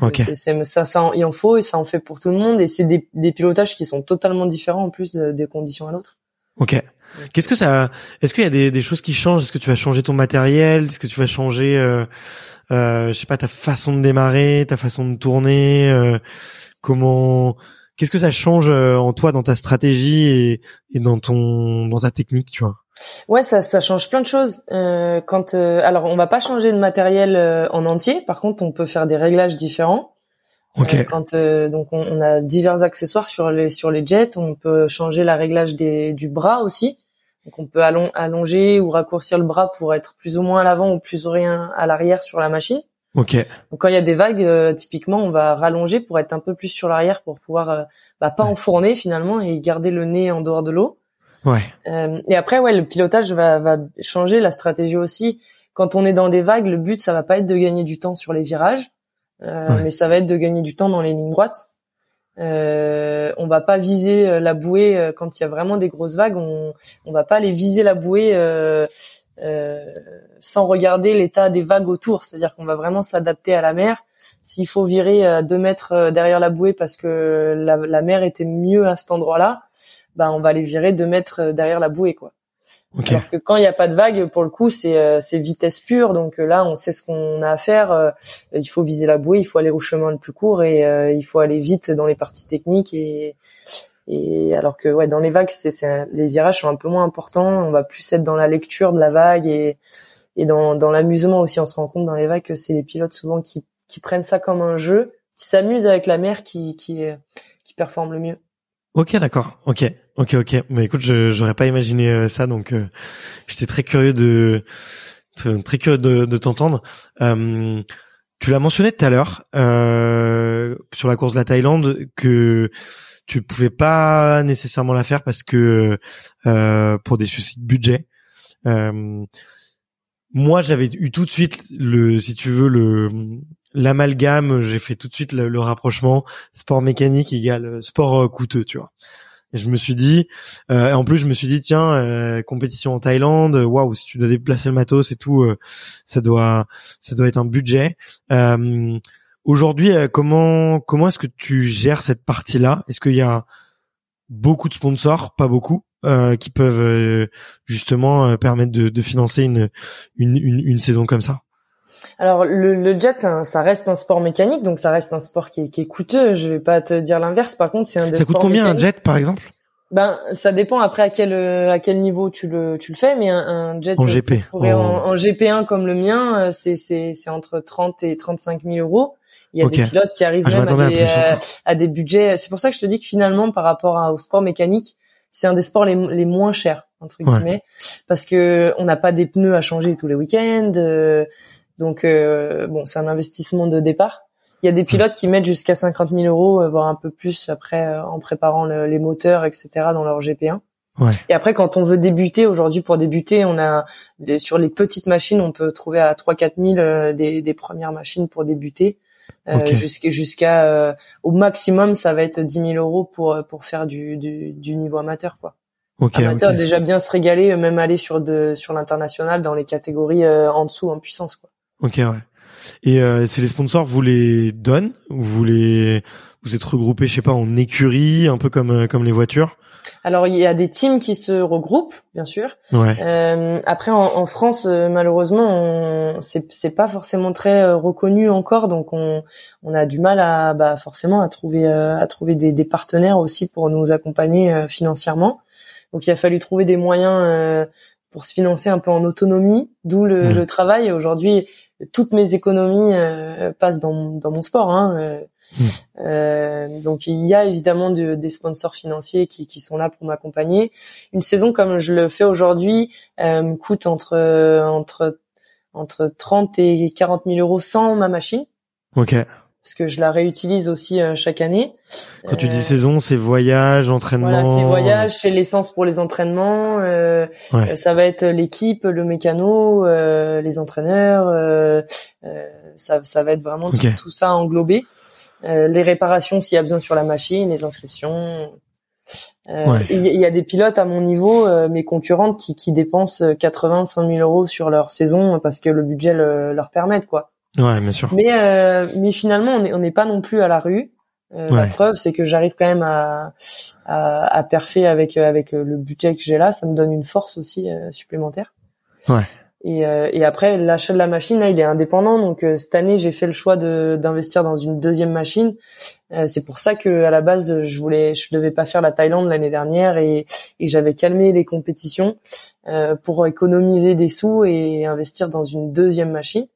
Donc, c'est, ça, ça, il en faut et ça en fait pour tout le monde. Et c'est des, des pilotages qui sont totalement différents en plus de, des conditions à l'autre. Ok. Qu'est-ce que ça Est-ce qu'il y a des, des choses qui changent? Est-ce que tu vas changer ton matériel? Est-ce que tu vas changer, euh, euh, je sais pas, ta façon de démarrer, ta façon de tourner euh, Comment Qu'est-ce que ça change euh, en toi, dans ta stratégie et, et dans ton, dans ta technique, tu vois? Ouais, ça, ça change plein de choses. Euh, quand, euh, alors, on va pas changer de matériel euh, en entier. Par contre, on peut faire des réglages différents. Okay. quand donc on, on, a divers accessoires sur les sur les jets, on peut changer la réglage des, du bras aussi. Donc on peut allon, allonger ou raccourcir le bras pour être plus ou moins à l'avant ou plus ou rien à l'arrière sur la machine. Ok. Donc quand il y a des vagues, euh, typiquement, on va rallonger pour être un peu plus sur l'arrière pour pouvoir euh, bah, pas enfourner finalement et garder le nez en dehors de l'eau. Ouais. Euh, et après, ouais, le pilotage va, va changer, la stratégie aussi. Quand on est dans des vagues, le but, ça va pas être de gagner du temps sur les virages, euh, Ouais. mais ça va être de gagner du temps dans les lignes droites. Euh, on va pas viser euh, la bouée quand il y a vraiment des grosses vagues. On, on va pas aller viser la bouée euh, sans regarder l'état des vagues autour. C'est-à-dire qu'on va vraiment s'adapter à la mer. S'il faut virer à deux mètres euh, derrière la bouée parce que la, la mer était mieux à cet endroit-là, ben on va les virer deux mètres euh, derrière la bouée, quoi. Ok. Alors que quand il n'y a pas de vague, pour le coup, c'est euh, c'est vitesse pure. Donc euh, là, on sait ce qu'on a à faire. euh, il faut viser la bouée, il faut aller au chemin le plus court et euh, il faut aller vite dans les parties techniques. Et, et alors que ouais, dans les vagues, c'est c'est- les virages sont un peu moins importants. On va plus être dans la lecture de la vague et et dans dans l'amusement aussi. On se rend compte dans les vagues que c'est les pilotes souvent qui qui prennent ça comme un jeu, qui s'amusent avec la mer, qui qui euh, qui performent le mieux. Ok, d'accord. Ok, ok, ok. Mais écoute, je j'aurais pas imaginé euh, ça, donc euh, j'étais très curieux de très, très curieux de, de t'entendre. Euh, tu l'as mentionné tout à l'heure euh, sur la course de la Thaïlande que tu pouvais pas nécessairement la faire parce que euh, pour des soucis de budget. Euh, moi, j'avais eu tout de suite le, si tu veux, le l'amalgame. J'ai fait tout de suite le, rapprochement sport mécanique égale euh, sport euh, coûteux, tu vois. Et je me suis dit, euh, et en plus je me suis dit tiens, euh, compétition en Thaïlande, euh, waouh, si tu dois déplacer le matos et tout, euh, ça doit, ça doit être un budget. Aujourd'hui, euh, comment comment est-ce que tu gères cette partie-là? Est-ce qu'il y a beaucoup de sponsors, pas beaucoup, euh, qui peuvent euh, justement euh, permettre de, de financer une, une une une saison comme ça? Alors le, le jet, ça, ça reste un sport mécanique, donc ça reste un sport qui est, qui est coûteux. Je vais pas te dire l'inverse. Par contre, c'est un des Ça coûte combien un jet, par exemple? Ben, ça dépend après à quel euh, à quel niveau tu le tu le fais, mais un, un jet En GP, en- en, en GP1 comme le mien, euh, c'est c'est c'est entre 30 et 35 000 euros. Il y a des pilotes qui arrivent Ah, même à des, euh, à des budgets. C'est pour ça que je te dis que finalement, par rapport à- au sport mécanique, c'est un des sports les, les moins chers entre Ouais. guillemets, parce que on n'a pas des pneus à changer tous les week-ends. euh, donc euh, bon, c'est un investissement de départ. Il y a des pilotes qui mettent jusqu'à 50 000 euros, voire un peu plus après en préparant le- les moteurs, etc. dans leur GP1. Ouais. Et après, quand on veut débuter, aujourd'hui pour débuter, on a des- sur les petites machines, on peut trouver à 3-4 000 euh, des, des premières machines pour débuter. Euh, jusqu'à jusqu'à euh, au maximum ça va être 10 000 euros pour euh, pour faire du, du, du niveau amateur quoi Ok, amateur déjà bien se régaler même aller sur de sur l'international dans les catégories euh, en dessous en puissance quoi Ok, ouais. Et euh, c'est les sponsors, vous les donnent ou vous les vous êtes regroupés, je sais pas, en écurie, un peu comme comme les voitures? Alors il y a des teams qui se regroupent bien sûr Ouais. Euh, après, en, en France, euh, malheureusement, on, c'est c'est pas forcément très euh, reconnu encore, donc on on a du mal à bah, forcément à trouver euh, à trouver des, des partenaires aussi pour nous accompagner euh, financièrement. Donc il a fallu trouver des moyens pour se financer un peu en autonomie, d'où le, Mhm. le travail. Aujourd'hui, toutes mes économies passent dans dans mon sport. Hein, Mhm. euh, donc il y a évidemment de- des sponsors financiers qui, qui sont là pour m'accompagner. Une saison comme je le fais aujourd'hui euh, me coûte entre entre entre 30 et 40 000 euros sans ma machine Ok. parce que je la réutilise aussi euh, chaque année. Quand tu dis saison, c'est voyage, entraînement. voilà, c'est voyage, c'est l'essence pour les entraînements, euh, Ouais. ça va être l'équipe, le mécano, les entraîneurs, ça, ça va être vraiment tout ça englobé. Euh, les réparations s'il y a besoin sur la machine, les inscriptions. Euh, Ouais. Il y, a- il y a des pilotes à mon niveau, euh, mes concurrentes, qui, qui dépensent 80, 100 000 euros sur leur saison parce que le budget le- leur permet, quoi. Ouais, bien sûr. Mais euh, mais finalement on n'est on pas non plus à la rue. Euh, La preuve c'est que j'arrive quand même à à, à perfer avec avec le budget que j'ai là, ça me donne une force aussi euh, supplémentaire. Ouais. Et euh, et après l'achat de la machine là il est indépendant donc euh, cette année j'ai fait le choix de d'investir dans une deuxième machine. Euh, c'est pour ça que à la base je voulais je devais pas faire la Thaïlande l'année dernière et et j'avais calmé les compétitions euh, pour économiser des sous et investir dans une deuxième machine.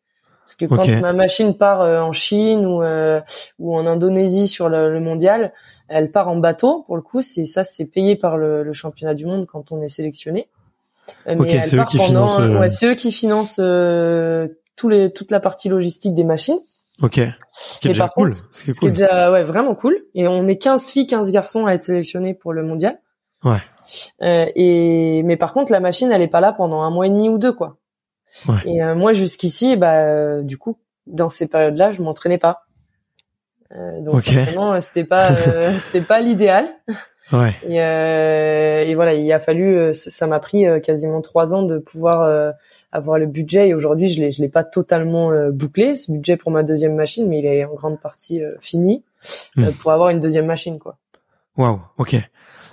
Parce que quand ma machine part euh, en Chine ou euh, ou en Indonésie sur le, le mondial, elle part en bateau. Pour le coup, c'est ça, c'est payé par le, le championnat du monde quand on est sélectionné. Euh, Ok, elle c'est eux part qui pendant- financent, euh, Ouais, c'est eux qui financent euh, tous les toute la partie logistique des machines. Ok. Ce qui est Mais déjà cool. contre, Ce qui est qui est cool. déjà ouais vraiment cool. Et on est 15 filles, 15 garçons à être sélectionnés pour le mondial. Ouais. Euh, et mais par contre la machine elle est pas là pendant un mois et demi ou deux quoi. Ouais. Et euh, moi jusqu'ici bah euh, du coup dans ces périodes-là je m'entraînais pas. Euh, donc Ok. forcément euh, c'était pas euh, c'était pas l'idéal. Ouais. Et, euh, et voilà, il a fallu, euh, ça m'a pris euh, quasiment trois ans de pouvoir euh, avoir le budget. Et aujourd'hui, je l'ai, je l'ai pas totalement euh, bouclé ce budget pour ma deuxième machine, mais il est en grande partie euh, fini euh, Mm. pour avoir une deuxième machine, quoi. Waouh. Ok.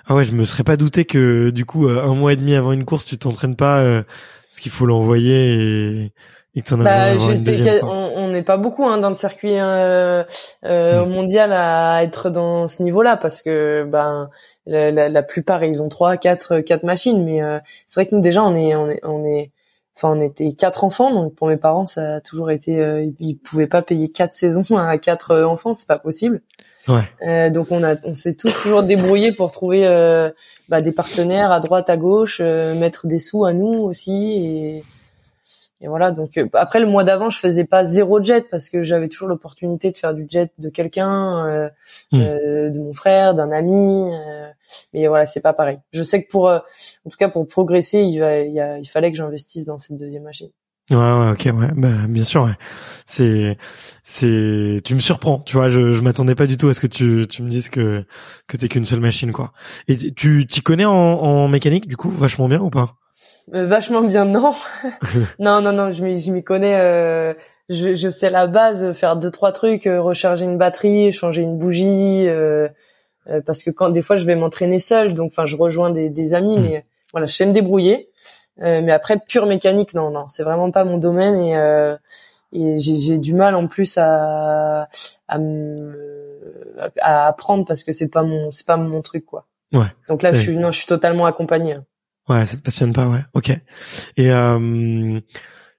Ah ouais, je me serais pas douté que du coup un mois et demi avant une course, tu t'entraînes pas euh, parce qu'il faut l'envoyer et, et que Bah, deuxième. quoi. on n'est pas beaucoup hein, dans le circuit euh, euh, Mm. mondial à être dans ce niveau-là parce que ben la, la, la plupart ils ont trois, quatre, quatre machines, mais euh, c'est vrai que nous déjà on est, on est, on est, enfin on était quatre enfants, donc pour mes parents ça a toujours été, euh, ils- pouvaient pas payer quatre saisons à quatre enfants, c'est pas possible. Ouais. Euh, donc on a, on s'est tous toujours débrouillés pour trouver euh, bah, des partenaires à droite, à gauche, euh, mettre des sous à nous aussi et et voilà, donc euh, après le mois d'avant, je faisais pas zéro jet parce que j'avais toujours l'opportunité de faire du jet de quelqu'un, euh, Mm. euh, de mon frère, d'un ami. euh, mais voilà, c'est pas pareil. Je sais que pour, euh, en tout cas pour progresser, il, va, il, y a- il fallait que j'investisse dans cette deuxième machine. Ouais, ouais, ok, ouais, bah, bien sûr, ouais. C'est, c'est, tu me surprends, tu vois, je, je m'attendais pas du tout à ce que tu, tu me dises que, que t'es qu'une seule machine, quoi. Et tu, t'y connais en, en mécanique, du coup, vachement bien ou pas? Euh, vachement bien, non. non, non, non, je m'y, je m'y connais. euh, je, je sais la base, faire deux trois trucs, euh, recharger une batterie, changer une bougie, euh, euh, parce que quand des fois je vais m'entraîner seule, donc enfin je rejoins des, des amis, Mm. mais voilà, je sais me débrouiller. Euh, mais après pure mécanique, non, non, c'est vraiment pas mon domaine et euh, et j'ai, j'ai du mal en plus à à, me- à apprendre parce que c'est pas mon c'est pas mon truc quoi. Ouais, Donc là, je suis non, je suis totalement accompagnée. Ouais, ça te passionne pas, ouais. Ok. Et euh,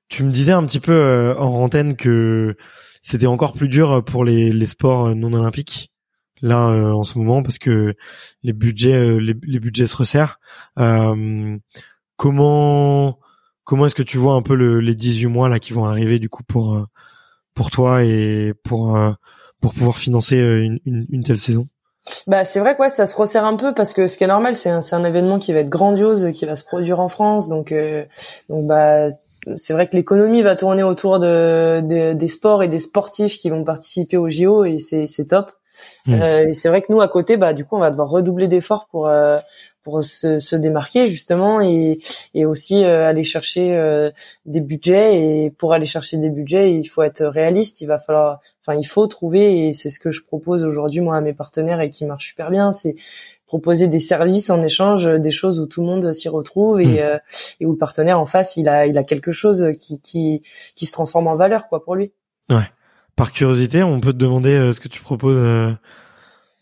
tu me disais un petit peu euh, en antenne que c'était encore plus dur pour les, les sports euh, non olympiques là euh, en ce moment parce que les budgets euh, les, les budgets se resserrent. Euh, comment comment est-ce que tu vois un peu le, les 18 mois là qui vont arriver du coup pour pour toi et pour pour pouvoir financer une, une telle saison? Bah c'est vrai que ouais, ça se resserre un peu parce que ce qui est normal, c'est un, c'est un événement qui va être grandiose, qui va se produire en France, donc euh, donc bah c'est vrai que l'économie va tourner autour de, de- des sports et des sportifs qui vont participer au JO et c'est c'est top. Mm. Euh, et c'est vrai que nous à côté, bah du coup on va devoir redoubler d'efforts pour euh, pour se, se démarquer justement et et aussi euh, aller chercher euh, des budgets. Et pour aller chercher des budgets il faut être réaliste. Il va falloir enfin il faut trouver et c'est ce que je propose aujourd'hui moi à mes partenaires et qui marche super bien c'est proposer des services en échange euh, des choses où tout le monde s'y retrouve et, Mm. euh, et où le partenaire en face il a il a quelque chose qui qui qui se transforme en valeur quoi pour lui. Par curiosité, on peut te demander euh, ce que tu proposes euh,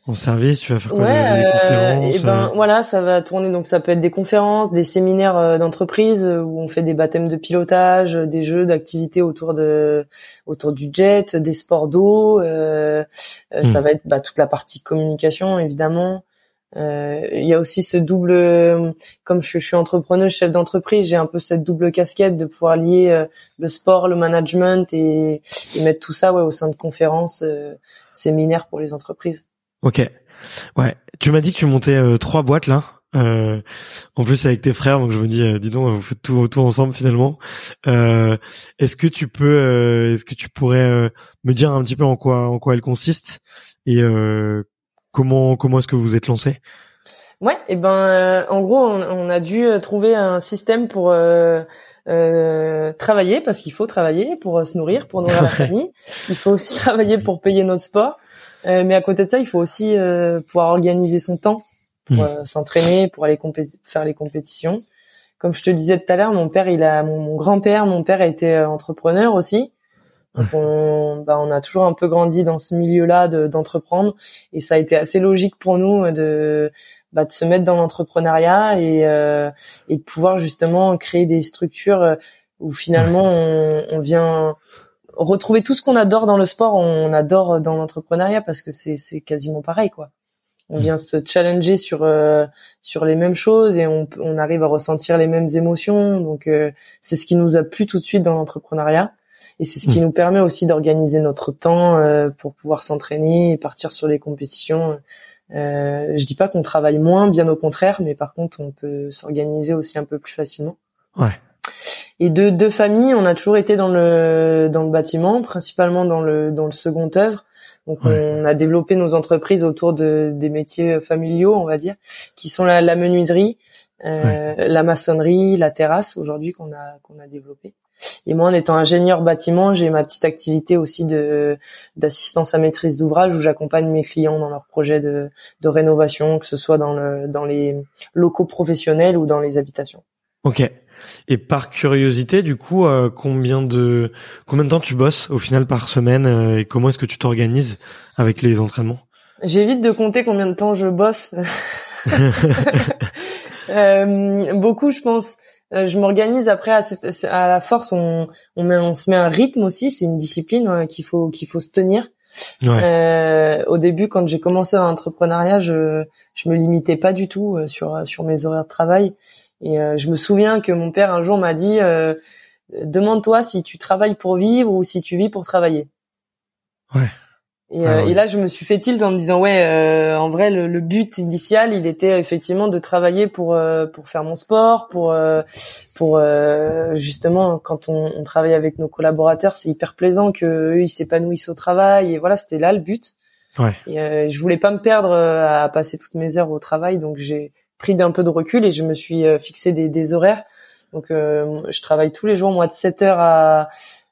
en service. Tu vas faire quoi Ouais, des, des euh, conférences et ben euh, voilà, ça va tourner. Donc ça peut être des conférences, des séminaires euh, d'entreprise où on fait des baptêmes de pilotage, des jeux d'activités autour de autour du jet, des sports d'eau. euh, Ça Hmm. va être bah, toute la partie communication évidemment. Euh, Il y a aussi ce double, comme je, je suis entrepreneuse, chef d'entreprise, j'ai un peu cette double casquette de pouvoir lier euh, le sport, le management et, et mettre tout ça ouais, au sein de conférences, euh, séminaires pour les entreprises. Ok. Ouais. Tu m'as dit que tu montais euh, trois boîtes là. Euh, en plus avec tes frères, donc je me dis, euh, dis donc, vous faites tout, tout ensemble finalement. Euh, est-ce que tu peux, euh, est-ce que tu pourrais euh, me dire un petit peu en quoi, en quoi elle consiste et euh, comment, comment est-ce que vous êtes lancé Ouais, et ben euh, en gros on, on a dû trouver un système pour euh, euh, travailler parce qu'il faut travailler pour se nourrir, pour nourrir la famille. Il faut aussi travailler pour payer notre sport, Euh, mais à côté de ça, il faut aussi euh, pouvoir organiser son temps pour euh, s'entraîner, pour aller faire les compétitions. Comme je te disais tout à l'heure, mon père, il a mon, mon grand-père, mon père a été euh, entrepreneur aussi. Donc on, bah, on a toujours un peu grandi dans ce milieu-là de- d'entreprendre et ça a été assez logique pour nous de bah, de se mettre dans l'entrepreneuriat et, euh, et de pouvoir justement créer des structures où finalement on, on vient retrouver tout ce qu'on adore dans le sport, on adore dans l'entrepreneuriat parce que c'est c'est quasiment pareil quoi. On vient se challenger sur euh, sur les mêmes choses et on on arrive à ressentir les mêmes émotions donc euh, c'est ce qui nous a plu tout de suite dans l'entrepreneuriat Et c'est ce qui nous permet aussi d'organiser notre temps pour pouvoir s'entraîner et partir sur les compétitions. Euh, je dis pas qu'on travaille moins, bien au contraire, mais par contre, on peut s'organiser aussi un peu plus facilement. Ouais. Et de deux familles, on a toujours été dans le dans le bâtiment, principalement dans le dans le second œuvre. Donc on a développé nos entreprises autour de des métiers familiaux, on va dire, qui sont la, la menuiserie, euh, la maçonnerie, la terrasse aujourd'hui qu'on a qu'on a développé. Et moi, en étant ingénieur bâtiment, j'ai ma petite activité aussi de d'assistance à maîtrise d'ouvrage où j'accompagne mes clients dans leurs projets de, de rénovation, que ce soit dans le dans les locaux professionnels ou dans les habitations. Ok. Et par curiosité, du coup, euh, combien de combien de temps tu bosses au final par semaine euh, et comment est-ce que tu t'organises avec les entraînements? J'évite de compter combien de temps je bosse. euh, beaucoup, je pense. Euh, je m'organise après à, à, la force. On, on, met, on se met un rythme aussi. C'est une discipline qu'il faut qu'il faut se tenir. Ouais. au début, quand j'ai commencé dans l'entrepreneuriat, je je me limitais pas du tout sur sur mes horaires de travail. Et euh, je me souviens que mon père un jour m'a dit euh, demande-toi si tu travailles pour vivre ou si tu vis pour travailler. Ouais. Et, ah et là, je me suis fait tilt en me disant ouais, euh, en vrai, le, le, but initial, il était effectivement de travailler pour pour faire mon sport, pour pour justement quand on, on, travaille avec nos collaborateurs, c'est hyper plaisant que eux ils s'épanouissent au travail. Et voilà, c'était là le but. Ouais. Et je voulais pas me perdre à passer toutes mes heures au travail, donc j'ai pris d'un peu de recul et je me suis euh, fixé des, des horaires. Donc euh, je travaille tous les jours moi de 7h à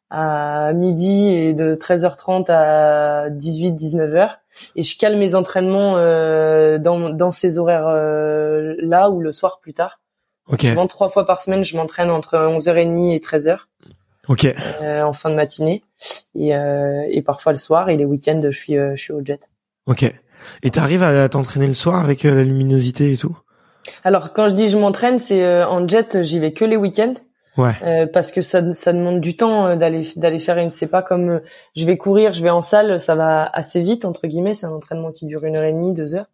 à midi et de 13h30 à 18 19h et je cale mes entraînements euh, dans dans ces horaires euh, là ou le soir plus tard. Okay. Souvent trois fois par semaine, je m'entraîne entre 11h30 et 13h. OK. Euh, en fin de matinée et et parfois le soir et les week-ends, je suis je suis au jet. OK. Et t'arrives à t'entraîner le soir avec la luminosité et tout? Alors quand je dis je m'entraîne, c'est euh, en jet, j'y vais que les week-ends. Ouais. Euh, parce que ça, ça demande du temps euh, d'aller d'aller faire une. C'est pas comme je vais courir, je vais en salle, ça va assez vite entre guillemets. C'est un entraînement qui dure une heure et demie, deux heures.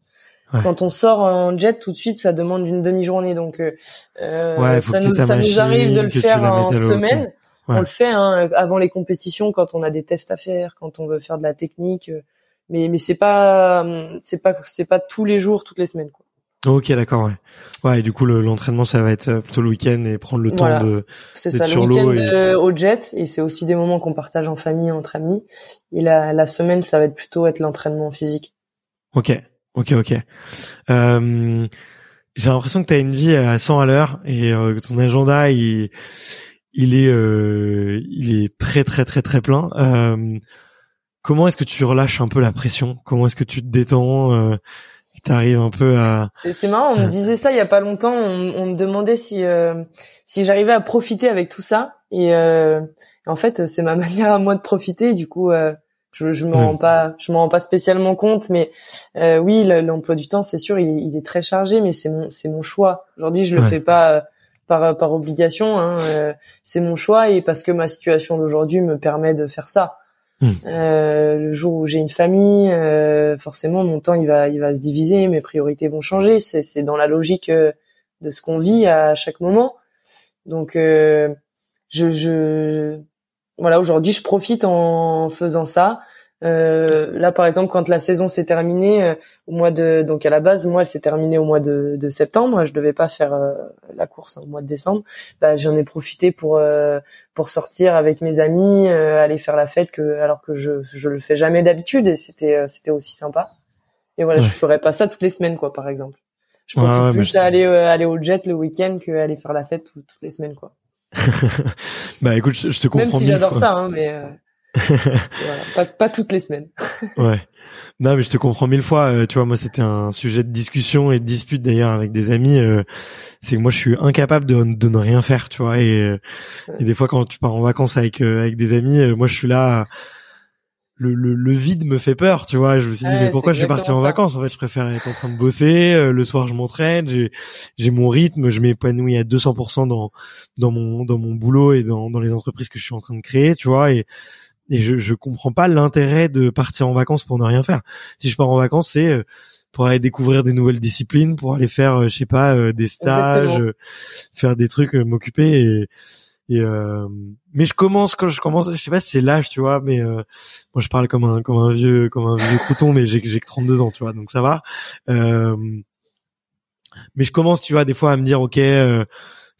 Quand on sort en jet, tout de suite, ça demande une demi-journée. Donc ouais, ça, nous, ça nous arrive de le faire en semaine. On le fait hein, avant les compétitions, quand on a des tests à faire, quand on veut faire de la technique. mais mais c'est pas c'est pas c'est pas tous les jours, toutes les semaines. Quoi. Ok, d'accord, ouais. Ouais, et du coup, l'entraînement, ça va être euh, plutôt le week-end et prendre le temps de. C'est ça, le week-end euh, au jet, et c'est aussi des moments qu'on partage en famille, entre amis. Et la, la semaine, ça va être plutôt être l'entraînement physique. Ok, ok, ok. Euh, J'ai l'impression que tu as une vie à 100 à l'heure et euh, ton agenda, il, il est, euh, il est très, très, très, très plein. comment est-ce que tu relâches un peu la pression? Comment est-ce que tu te détends? T'arrives un peu à. C'est marrant, on me disait ça il y a pas longtemps. On, on me demandait si euh, si j'arrivais à profiter avec tout ça. Et euh, en fait, c'est ma manière à moi de profiter. Du coup, euh, je, je me rends pas, je me rends pas spécialement compte. Mais euh, oui, l'emploi du temps, c'est sûr, il est, il est, très chargé, mais c'est mon c'est mon choix. Aujourd'hui, je le fais pas. Euh, par, par obligation, hein, euh, c'est mon choix et parce que ma situation d'aujourd'hui me permet de faire ça. Hmm. Euh, le jour où j'ai une famille, euh, forcément mon temps il va il va se diviser, mes priorités vont changer. C'est c'est dans la logique euh, de ce qu'on vit à chaque moment. Donc je je voilà aujourd'hui je profite en faisant ça. Euh, là, par exemple, quand la saison s'est terminée euh, au mois de, donc à la base, moi, elle s'est terminée au mois de, de septembre. Je devais pas faire euh, la course au mois de décembre. Bah, j'en ai profité pour pour sortir avec mes amis, aller faire la fête, que alors que je je le fais jamais d'habitude et c'était c'était aussi sympa. Et voilà, je ferais pas ça toutes les semaines, quoi, par exemple. Je profite plus à aller aller au jet le week-end que aller faire la fête toutes les semaines, quoi. bah écoute, je, te comprends. Même si j'adore ça, hein, mais pas, pas, toutes les semaines. ouais. Non, mais je te comprends mille fois. Euh, tu vois, moi, c'était un sujet de discussion et de dispute d'ailleurs avec des amis. Euh, c'est que moi, je suis incapable de, de ne rien faire, tu vois. Et, euh, et, des fois, quand tu pars en vacances avec avec des amis, moi, je suis là. Le, le, le, vide me fait peur, tu vois. Je me suis dit, mais pourquoi je suis parti en vacances En fait, je préfère être en train de bosser. le soir, je m'entraîne. J'ai j'ai mon rythme. Je m'épanouis à 200% dans dans mon dans mon boulot et dans dans les entreprises que je suis en train de créer, tu vois. Et et je je comprends pas l'intérêt de partir en vacances pour ne rien faire. Si je pars en vacances, c'est euh, pour aller découvrir des nouvelles disciplines, pour aller faire, euh, je sais pas, euh, des stages, faire des trucs, m'occuper. Et, et euh, mais je commence quand je commence, je sais pas si c'est l'âge, tu vois, mais euh, moi je parle comme un comme un vieux comme un vieux crouton, mais j'ai j'ai que 32 ans, tu vois, donc ça va. Euh, mais je commence, tu vois, des fois à me dire, ok, euh,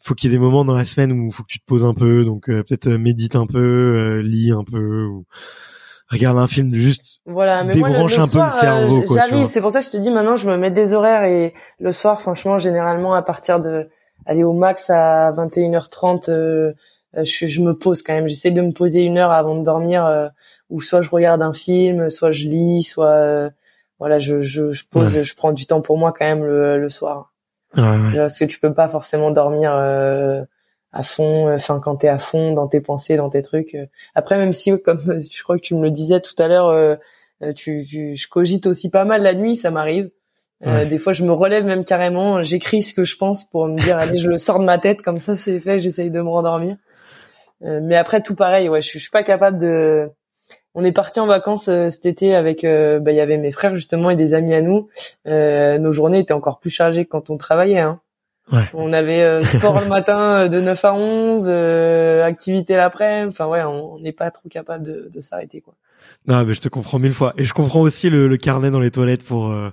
faut qu'il y ait des moments dans la semaine où faut que tu te poses un peu, donc euh, peut-être euh, médite un peu, euh, lis un peu, ou regarde un film juste voilà, mais débranche moi, le, un peu le cerveau, euh, vois. J'arrive, c'est pour ça que je te dis maintenant, je me mets des horaires et le soir, franchement, généralement à partir de aller au max à 21h30, euh, euh, je, je me pose quand même. J'essaie de me poser une heure avant de dormir, euh, ou soit je regarde un film, soit je lis, soit euh, voilà, je, je, je pose, je prends du temps pour moi quand même le, le soir. Ouais. Parce que tu peux pas forcément dormir euh, à fond, enfin quand t'es à fond dans tes pensées, dans tes trucs. euh. Après, même si, comme je crois que tu me le disais tout à l'heure, euh, euh, tu, tu, je cogite aussi pas mal la nuit, ça m'arrive. Euh, Ouais. Des fois, je me relève même carrément, j'écris ce que je pense pour me dire, allez, je le sors de ma tête, comme ça c'est fait, j'essaye de me rendormir. Euh, mais après, tout pareil, ouais, je, je suis pas capable de. On est parti en vacances euh, cet été avec, euh, bah, il y avait mes frères justement et des amis à nous. Euh, nos journées étaient encore plus chargées que quand on travaillait. Hein. Ouais. On avait euh, sport le matin de 9 à 11, euh, activité l'après-midi. Enfin ouais, on on n'est pas trop capable de, de s'arrêter quoi. Non, mais je te comprends mille fois. Et je comprends aussi le, le carnet dans les toilettes pour euh,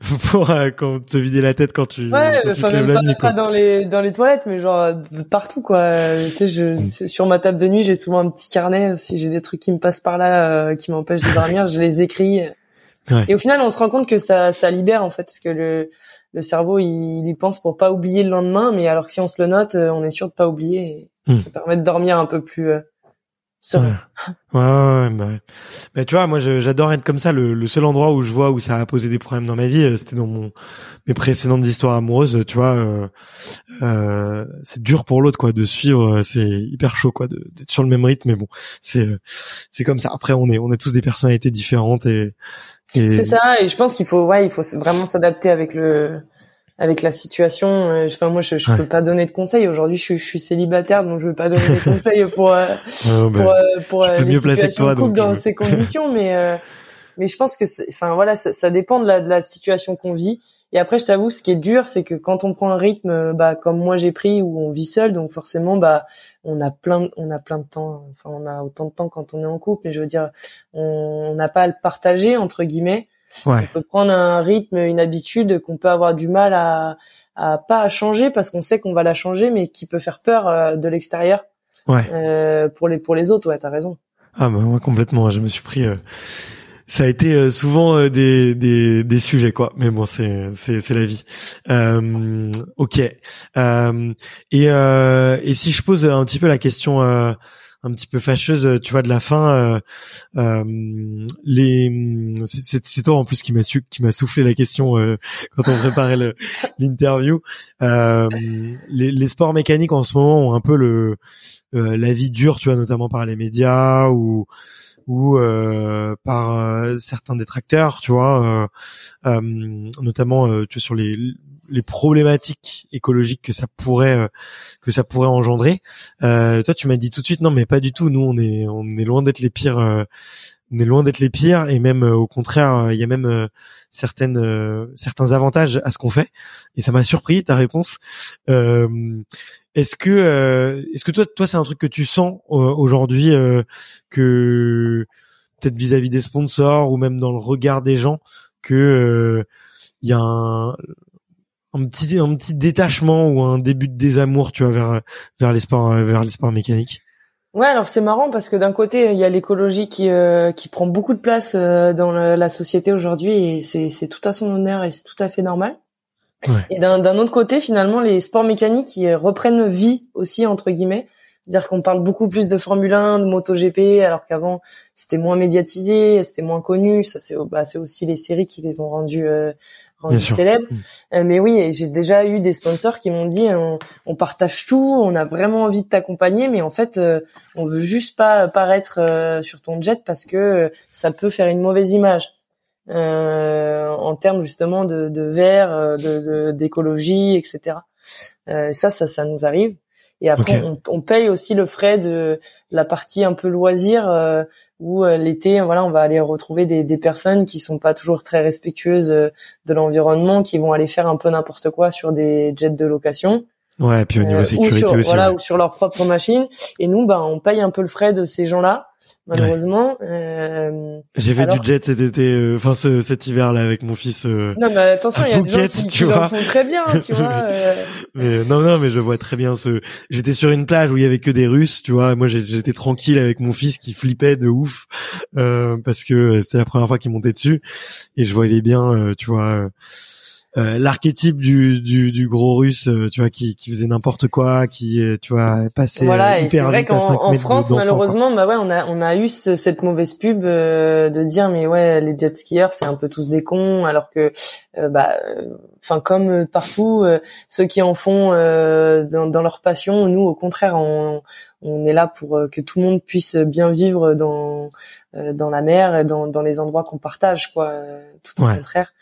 pour euh, quand te vider la tête quand tu, Ouais, quand tu te lèves même la pas, nuit. pas dans les dans les toilettes, mais genre euh, partout quoi. Euh, Tu sais, je sur ma table de nuit, j'ai souvent un petit carnet. Si j'ai des trucs qui me passent par là, euh, qui m'empêchent de dormir, je les écris. Ouais. Et au final, on se rend compte que ça ça libère en fait, parce que le le cerveau il, il y pense pour pas oublier le lendemain, mais alors que si on se le note, euh, on est sûr de pas oublier. Et Hmm. Ça permet de dormir un peu plus euh. Ouais, ouais, ouais, bah ouais. Mais tu vois, moi, j'adore être comme ça. Le, le seul endroit où je vois où ça a posé des problèmes dans ma vie, euh, c'était dans mon mes précédentes histoires amoureuses. Tu vois, euh, euh, c'est dur pour l'autre, quoi, de suivre. euh, C'est hyper chaud, quoi, d'être sur le même rythme. Mais bon, c'est euh, c'est comme ça. Après, on est on est tous des personnalités différentes et, et C'est ça, et je pense qu'il faut, ouais, il faut vraiment s'adapter avec le, avec la situation. Euh, Enfin, moi, je, je Ouais. peux pas donner de conseils. Aujourd'hui, je, suis- je suis célibataire, donc je veux pas donner des conseils pour, euh, bah, pour, euh, pour je euh, les mieux placer que situations toi, de couple dans euh. ces conditions, mais, euh, mais je pense que, enfin, voilà, ça, ça dépend de la, de la situation qu'on vit. Et après, je t'avoue, ce qui est dur, c'est que quand on prend un rythme, bah, comme moi j'ai pris, où on vit seul, donc forcément, bah, on a plein, de- on a plein de temps. Enfin, on a autant de temps quand on est en couple, mais je veux dire, on n'a pas à le partager entre guillemets ouais, on peut prendre un rythme, une habitude qu'on peut avoir du mal à, à pas à changer parce qu'on sait qu'on va la changer, mais qui peut faire peur euh, de l'extérieur ouais. euh, pour les pour les autres. Ouais, t'as raison. Ah bah moi complètement. Je me suis pris. euh, ça a été euh, souvent euh, des, des des sujets quoi. Mais bon, c'est c'est c'est la vie. Euh, ok. Euh, et euh, et si je pose un petit peu la question. Euh, un petit peu fâcheuse, tu vois, de la fin. Euh, euh, les, c'est- c'est toi en plus qui m'a su, qui m'a soufflé la question euh, quand on préparait l'interview. Euh, les, les sports mécaniques en ce moment ont un peu le euh, la vie dure, tu vois, notamment par les médias ou ou euh, par euh, certains détracteurs, tu vois, euh, euh, notamment euh, tu vois, sur les les problématiques écologiques que ça pourrait euh, que ça pourrait engendrer. Euh, toi, tu m'as dit tout de suite non, mais pas du tout. Nous, on est on est loin d'être les pires. euh, on est loin d'être les pires et même au contraire, il y a même certaines certains avantages à ce qu'on fait. Et ça m'a surpris ta réponse. Est-ce que est-ce que toi toi c'est un truc que tu sens aujourd'hui que peut-être vis-à-vis des sponsors ou même dans le regard des gens que il y a un un petit un petit détachement ou un début de désamour tu vois vers vers les sports euh, vers les sports mécaniques Ouais, alors c'est marrant parce que d'un côté il y a l'écologie qui euh, qui prend beaucoup de place euh, dans le- la société aujourd'hui et c'est c'est tout à son honneur et c'est tout à fait normal. Ouais. Et d'un d'un autre côté, finalement, les sports mécaniques ils reprennent vie aussi entre guillemets. C'est-à-dire qu'on parle beaucoup plus de Formule 1, de MotoGP, alors qu'avant c'était moins médiatisé, c'était moins connu. Ça c'est bah, c'est aussi les séries qui les ont rendus euh, Bien célèbres. Mm. Euh, mais oui, j'ai déjà eu des sponsors qui m'ont dit on, on partage tout, on a vraiment envie de t'accompagner, mais en fait euh, on veut juste pas paraître euh, sur ton jet parce que ça peut faire une mauvaise image euh, en termes justement de, de verre, euh, de de- d'écologie, etc. Euh, ça, ça, ça nous arrive. Et après, on, on paye aussi le frais de la partie un peu loisir euh, où euh, l'été, voilà, on va aller retrouver des, des personnes qui sont pas toujours très respectueuses euh, de l'environnement, qui vont aller faire un peu n'importe quoi sur des jets de location. Ouais, puis au niveau euh, sécurité ou sur, aussi. voilà, ouais. ou sur leur propre machine. Et nous, ben, on paye un peu le frais de ces gens-là, malheureusement. Euh, J'ai fait alors- du jet cet été, euh, enfin ce, cet hiver là avec mon fils. euh, non, mais attention, il y a des gens qui, tu qui vois. le font très bien, tu vois. euh, Mais non, non, mais je vois très bien ce. J'étais sur une plage où il y avait que des Russes, tu vois. Moi, j'ai- j'étais tranquille avec mon fils qui flippait de ouf euh, parce que c'était la première fois qu'il montait dessus et je voyais bien, euh, tu vois. Euh, l'archétype du, du, du gros russe, euh, tu vois, qui, qui faisait n'importe quoi, qui, euh, tu vois, passait voilà, euh, et c'est hyper vrai vite à qu'en 5 en mètres de- France, quoi. malheureusement, bah ouais, on a on a eu ce- cette mauvaise pub euh, de dire mais ouais, les jet skieurs, c'est un peu tous des cons, alors que bah, enfin comme partout, euh, ceux qui en font euh, dans, dans leur passion, nous au contraire, on, on est là pour que tout le monde puisse bien vivre dans dans la mer, et dans dans les endroits qu'on partage, quoi, tout au Ouais. contraire.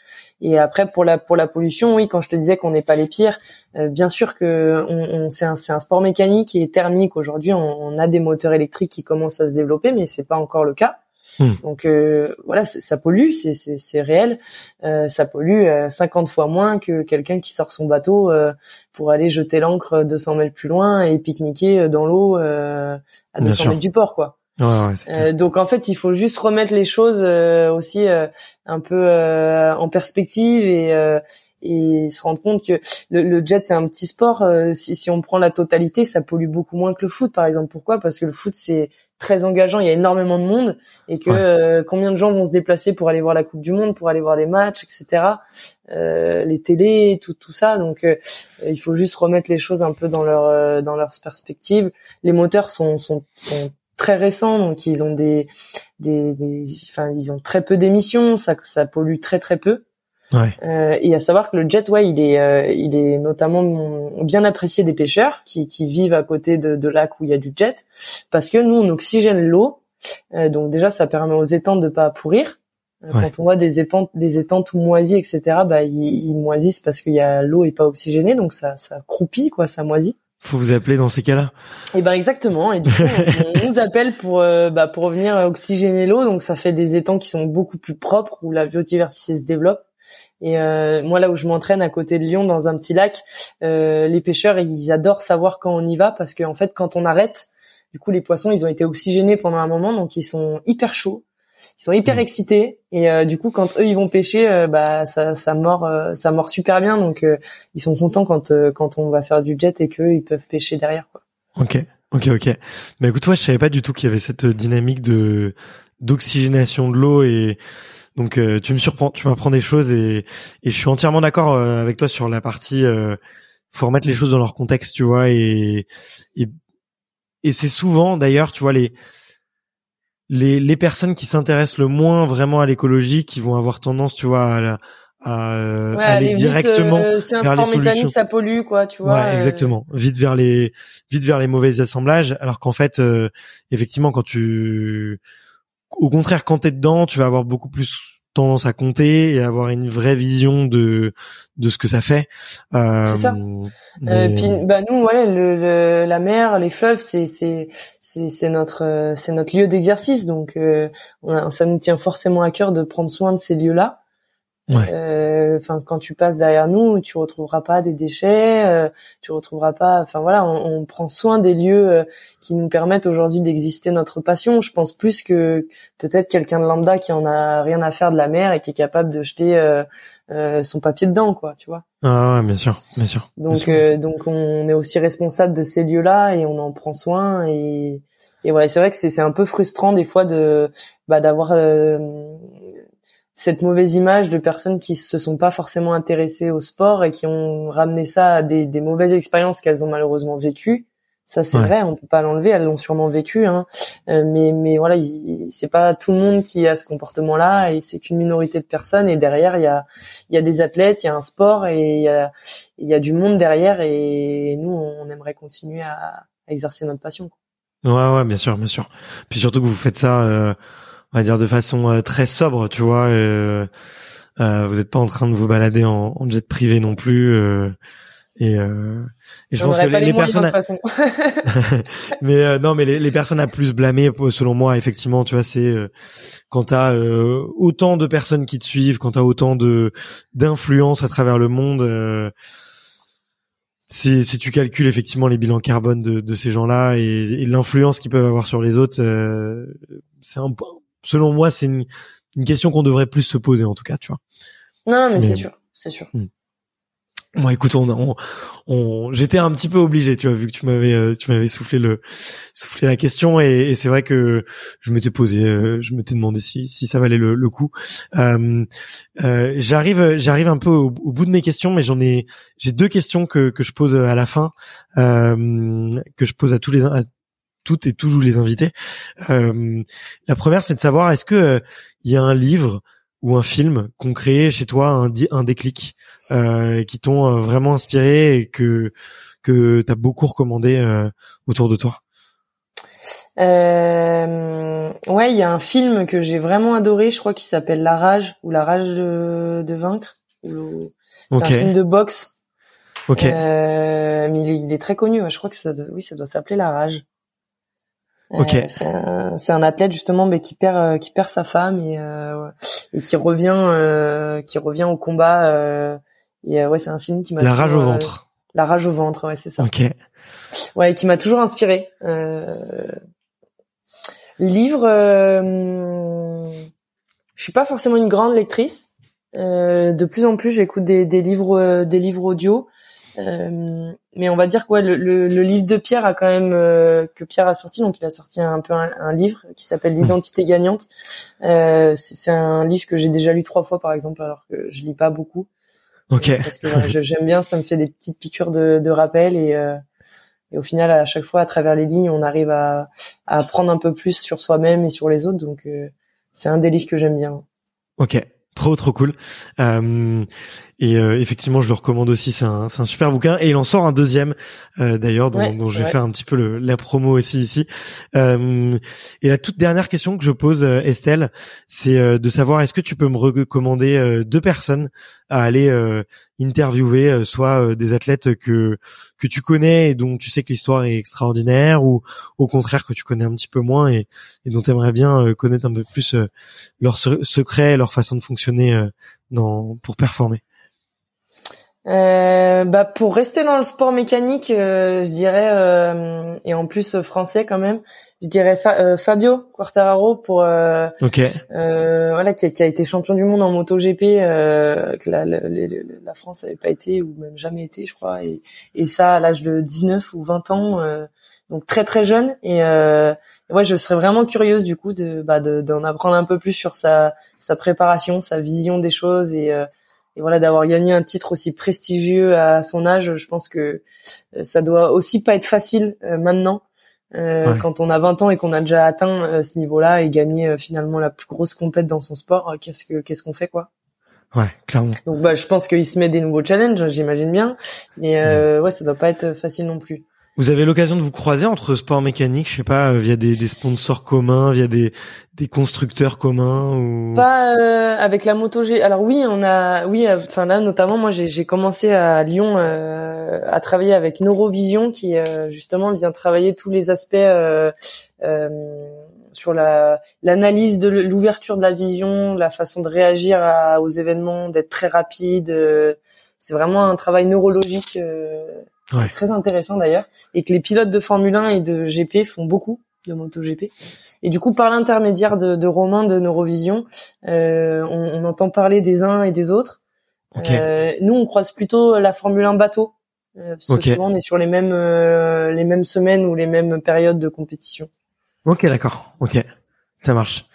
Et après pour la pour la pollution, oui, quand je te disais qu'on n'est pas les pires, euh, bien sûr que on, on- c'est un c'est un sport mécanique et thermique. Aujourd'hui, on, on a des moteurs électriques qui commencent à se développer, mais c'est pas encore le cas. Hmm. Donc euh, voilà, ça pollue, c'est c'est c'est réel. Euh, ça pollue euh, 50 fois moins que quelqu'un qui sort son bateau euh, pour aller jeter l'ancre 200 mètres plus loin et pique-niquer dans l'eau euh, à Bien 200 sûr. mètres du port, quoi. Ouais, ouais. Euh, donc en fait, il faut juste remettre les choses euh, aussi euh, un peu euh, en perspective et euh, et se rendre compte que le, le jet c'est un petit sport. euh, si, si on prend la totalité, ça pollue beaucoup moins que le foot, par exemple. Pourquoi? Parce que le foot c'est très engageant. Il y a énormément de monde et que Ouais. euh, combien de gens vont se déplacer pour aller voir la Coupe du Monde, pour aller voir des matchs, etc. Euh, les télés, tout tout ça. Donc euh, il faut juste remettre les choses un peu dans leur euh, dans leur perspective. Les moteurs sont sont sont très récents, donc ils ont des des, des enfin ils ont très peu d'émissions, ça ça pollue très très peu. Ouais. Euh, et à savoir que le jet, ouais, il est, euh, il est notamment mm, bien apprécié des pêcheurs qui, qui vivent à côté de, de lacs où il y a du jet, parce que nous on oxygène l'eau, Euh, donc déjà ça permet aux étangs de pas pourrir. Euh, Ouais. Quand on voit des étangs, des étangs tout moisis, etc., bah ils, ils moisissent parce qu'il y a l'eau est pas oxygénée, donc ça, ça croupit quoi, ça moisit. Faut vous appeler dans ces cas-là. Et ben exactement. Et du coup, on, on nous appelle pour euh, bah, pour venir oxygéner l'eau. Donc ça fait des étangs qui sont beaucoup plus propres où la biodiversité se développe. Et euh, moi là où je m'entraîne à côté de Lyon dans un petit lac, euh, les pêcheurs ils adorent savoir quand on y va parce qu'en fait quand on arrête, du coup les poissons ils ont été oxygénés pendant un moment donc ils sont hyper chauds, ils sont hyper Mhm. excités et euh, du coup quand eux ils vont pêcher, euh, bah ça ça mord euh, ça mord super bien donc euh, ils sont contents quand euh, quand on va faire du jet et qu'eux ils peuvent pêcher derrière quoi. Ok, ok, ok. Mais écoute, toi, je savais pas du tout qu'il y avait cette dynamique de d'oxygénation de l'eau et donc euh, tu me surprends, tu m'apprends des choses et et je suis entièrement d'accord euh, avec toi sur la partie. Euh, faut remettre les choses dans leur contexte, tu vois, et et et c'est souvent d'ailleurs, tu vois les les les personnes qui s'intéressent le moins vraiment à l'écologie qui vont avoir tendance, tu vois, à, la- à, euh, Ouais, aller vite, directement euh, c'est un vers les mécanique, solutions. ça pollue, quoi, tu vois. ouais, euh, exactement. Vite vers les, vite vers les mauvais assemblages, alors qu'en fait, euh, effectivement, quand tu, au contraire, quand t'es dedans, tu vas avoir beaucoup plus tendance à compter et avoir une vraie vision de de ce que ça fait. Euh, C'est ça. mais- Euh, puis bah nous voilà le, le- la mer les fleuves c'est c'est c'est c'est notre euh, c'est notre lieu d'exercice donc euh, on a- ça nous tient forcément à cœur de prendre soin de ces lieux là Ouais. enfin quand tu passes derrière nous tu retrouveras pas des déchets euh, tu retrouveras pas enfin voilà on, on prend soin des lieux euh, qui nous permettent aujourd'hui d'exister notre passion je pense plus que peut-être quelqu'un de lambda qui en a rien à faire de la mer et qui est capable de jeter euh, euh, son papier dedans quoi tu vois Ah ouais, bien sûr, bien sûr. Bien donc, sûr. euh, donc on est aussi responsable de ces lieux-là et on en prend soin et et voilà, c'est vrai que c'est c'est un peu frustrant des fois de bah d'avoir euh, cette mauvaise image de personnes qui se sont pas forcément intéressées au sport et qui ont ramené ça à des, des mauvaises expériences qu'elles ont malheureusement vécues. Ça c'est Ouais. vrai, on peut pas l'enlever, elles l'ont sûrement vécu, hein. Euh, mais mais voilà, il- c'est pas tout le monde qui a ce comportement-là et c'est qu'une minorité de personnes et derrière il y a il y a des athlètes, il y a un sport et il y a il y a du monde derrière et nous on aimerait continuer à, à exercer notre passion. quoi. Ouais, ouais, bien sûr, bien sûr. Puis surtout que vous faites ça, euh, on va dire de façon euh, très sobre, tu vois. Euh, euh, vous n'êtes pas en train de vous balader en, en jet privé non plus. euh, et, euh, et je On pense que les, personnes, façon. mais euh, non, mais les, les personnes à plus blâmer, selon moi, effectivement, tu vois, c'est euh, quand t'as euh, autant de personnes qui te suivent, quand t'as autant de d'influence à travers le monde. euh, si, si tu calcules effectivement les bilans carbone de, de ces gens-là et, et l'influence qu'ils peuvent avoir sur les autres, euh, c'est un selon moi c'est une, une question qu'on devrait plus se poser en tout cas, tu vois. Non, mais, c'est sûr, c'est sûr. Hmm. Bon, écoute, on, on, on j'étais un petit peu obligé, tu vois, vu que tu m'avais, euh, tu m'avais soufflé le, soufflé la question, et, et c'est vrai que je m'étais posé, euh, je m'étais demandé si, si ça valait le, le coup. Euh, euh, j'arrive, j'arrive un peu au, bout de mes questions, mais j'en ai, j'ai deux questions que que je pose à la fin, que je pose à tous les, à toutes et tous les invités. la première, c'est de savoir est-ce que il y a un livre ou un film qu'on crée chez toi un, un déclic euh, qui t'ont euh, vraiment inspiré et que que t'as beaucoup recommandé euh, autour de toi? Euh, ouais, il y a un film que j'ai vraiment adoré, je crois qu'il s'appelle La Rage ou La Rage de, de vaincre. C'est un film de boxe. Ok. Euh, mais il est, très connu. Je crois que ça, doit, oui, ça doit s'appeler La Rage. Euh, c'est un, un, athlète justement, mais qui perd, euh, qui perd sa femme et, euh, et qui revient, qui revient au combat. et ouais, c'est un film qui m'a. La rage au ventre. La rage au ventre, ouais, c'est ça. Ok. Ouais, qui m'a toujours inspiré. livre, je suis pas forcément une grande lectrice. de plus en plus, j'écoute des, des livres, des livres audio. Euh, mais on va dire que ouais, le, le, le, livre de Pierre a quand même euh, que Pierre a sorti, donc il a sorti un peu un, livre qui s'appelle L'identité gagnante. Euh, c'est un livre que j'ai déjà lu trois fois par exemple, alors que je lis pas beaucoup. Ok. Euh, parce que j'aime bien, ça me fait des petites piqûres de, de rappel et, euh, et au final à chaque fois à travers les lignes, on arrive à, à apprendre un peu plus sur soi-même et sur les autres. Donc c'est un des livres que j'aime bien. Ok. Trop trop cool. Euh, et euh, effectivement, je le recommande aussi. C'est un, un super bouquin. Et il en sort un deuxième, euh, d'ailleurs, dont, dont je vais faire un petit peu le, la promo aussi ici. Euh, et la toute dernière question que je pose, euh, Estelle, c'est euh, de savoir est-ce que tu peux me recommander deux personnes à aller interviewer, soit des athlètes que que tu connais et dont tu sais que l'histoire est extraordinaire, ou au contraire que tu connais un petit peu moins et, et dont tu aimerais bien connaître un peu plus leurs secrets, leur façon de fonctionner dans pour performer. Euh, bah pour rester dans le sport mécanique, euh, je dirais euh, et en plus français quand même, je dirais Fabio Quartararo pour ok. voilà qui a, qui a, été champion du monde en MotoGP que la, la, la, France avait pas été ou même jamais été je crois et, et ça à l'âge de 19 ou 20 ans donc très très jeune et ouais je serais vraiment curieuse du coup de bah d'en apprendre un peu plus sur sa sa préparation sa vision des choses et et voilà d'avoir gagné un titre aussi prestigieux à son âge je pense que euh, ça doit aussi pas être facile euh, maintenant euh, quand on a 20 ans et qu'on a déjà atteint ce niveau-là et gagné finalement la plus grosse compète dans son sport qu'est-ce que qu'est-ce qu'on fait quoi? Ouais clairement. Donc bah je pense qu'il se met des nouveaux challenges j'imagine bien. Mais ouais. ça doit pas être facile non plus vous avez l'occasion de vous croiser entre sport mécanique, je sais pas, euh, via des, des sponsors communs, via des, des constructeurs communs ou Pas euh, avec la moto G. Alors oui, on a, oui, euh, enfin là notamment, moi j'ai commencé à Lyon euh, à travailler avec Neurovision, qui justement vient travailler tous les aspects sur la l'analyse de l'ouverture de la vision, la façon de réagir aux événements, d'être très rapide. c'est vraiment un travail neurologique très intéressant d'ailleurs, et que les pilotes de Formule 1 et de GP font beaucoup de MotoGP. Et du coup, par l'intermédiaire de, de Romain de Neurovision, euh, on, on, entend parler des uns et des autres. Euh, nous, on croise plutôt la Formule 1 bateau, euh, parce que souvent on est sur les mêmes euh, les mêmes semaines ou les mêmes périodes de compétition. Ok, d'accord. Ok, ça marche.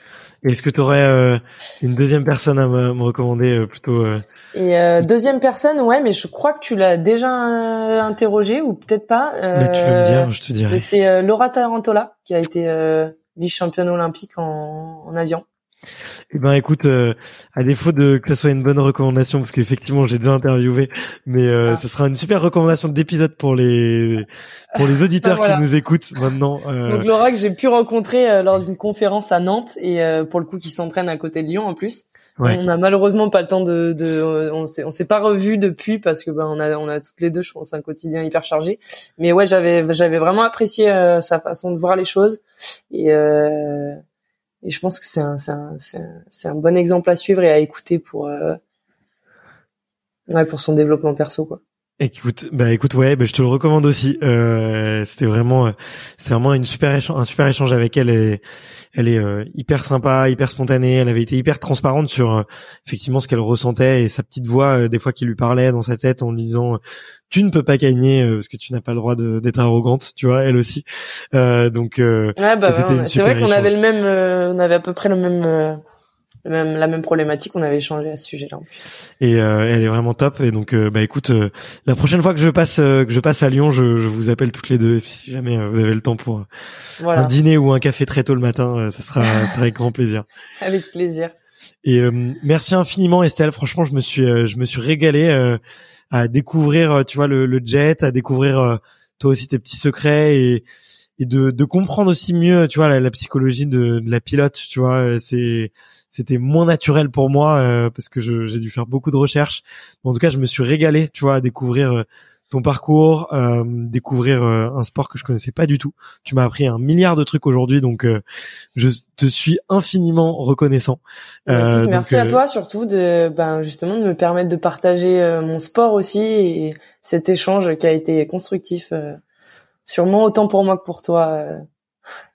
Est-ce que tu aurais euh, une deuxième personne à me, recommander euh, plutôt euh... Et euh, deuxième personne, ouais, mais je crois que tu l'as déjà interrogé ou peut-être pas. Mais tu peux me dire, je te dirai. C'est Laura Tarantola qui a été vice-championne olympique en, en avion. Eh ben écoute, euh, à défaut de que ça soit une bonne recommandation, parce qu'effectivement j'ai déjà interviewé, mais euh, ah. ce sera une super recommandation d'épisode pour les pour les auditeurs qui nous écoutent maintenant. Euh... Donc Laura que j'ai pu rencontrer euh, lors d'une conférence à Nantes et euh, pour le coup qui s'entraîne à côté de Lyon en plus. On a malheureusement pas le temps de, de on s'est on s'est pas revu depuis parce que ben on a on a toutes les deux je pense un quotidien hyper chargé. Mais ouais j'avais j'avais vraiment apprécié sa façon de voir les choses et euh, et je pense que c'est un, un, c'est un, bon exemple à suivre et à écouter pour, euh, ouais, pour son développement perso, quoi. Écoute, bah écoute, ouais, bah, je te le recommande aussi. Euh, c'était vraiment, euh, c'est vraiment une super échange, un super échange avec elle. Elle est, elle est euh, hyper sympa, hyper spontanée. Elle avait été hyper transparente sur euh, effectivement ce qu'elle ressentait et sa petite voix des fois qui lui parlait dans sa tête en lui disant tu ne peux pas gagner parce que tu n'as pas le droit d'être arrogante, tu vois, elle aussi. donc, ouais, bah, c'est vrai qu'on avait le même, on avait à peu près le même même la même problématique. On avait échangé à ce sujet-là. Et euh, elle est vraiment top. Et donc, euh, bah écoute, euh, la prochaine fois que je passe que je passe à Lyon, je, je, vous appelle toutes les deux. Et puis, si jamais vous avez le temps pour un dîner ou un café très tôt le matin, ça sera, ça sera avec grand plaisir. Avec plaisir. Et merci infiniment Estelle. Franchement, je me suis je me suis régalé à découvrir, tu vois, le, le jet, à découvrir toi aussi tes petits secrets et et de, de comprendre aussi mieux, tu vois, la, la psychologie de, de, la pilote, tu vois, c'est c'était moins naturel pour moi euh, parce que j'ai dû faire beaucoup de recherches. en tout cas, je me suis régalé, tu vois, à découvrir euh, ton parcours, euh, découvrir un sport que je connaissais pas du tout. Tu m'as appris un milliard de trucs aujourd'hui, donc je te suis infiniment reconnaissant. merci à toi surtout de, ben justement, de me permettre de partager mon sport aussi et cet échange qui a été constructif, sûrement autant pour moi que pour toi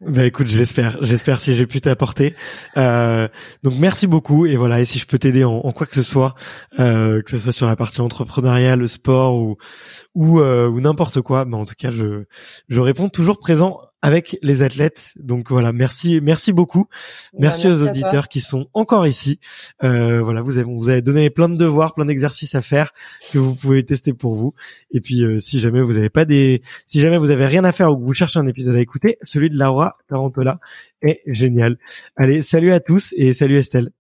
bah écoute, j'espère, j'espère si j'ai pu t'apporter. Euh, donc merci beaucoup et voilà. Et si je peux t'aider en, quoi que ce soit, euh, que ce soit sur la partie entrepreneuriale, le sport ou ou, euh, ou n'importe quoi, bah en tout cas je je réponds toujours présent avec les athlètes. Donc voilà, merci, merci beaucoup. Merci, aux auditeurs qui sont encore ici. Euh, voilà, vous avez, vous avez donné plein de devoirs, plein d'exercices à faire que vous pouvez tester pour vous. Et puis, euh, si jamais vous avez pas des, si jamais vous avez rien à faire ou que vous cherchez un épisode à écouter, celui de Laura Tarantola est génial. Allez, salut à tous et salut Estelle.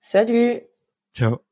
Salut. Ciao.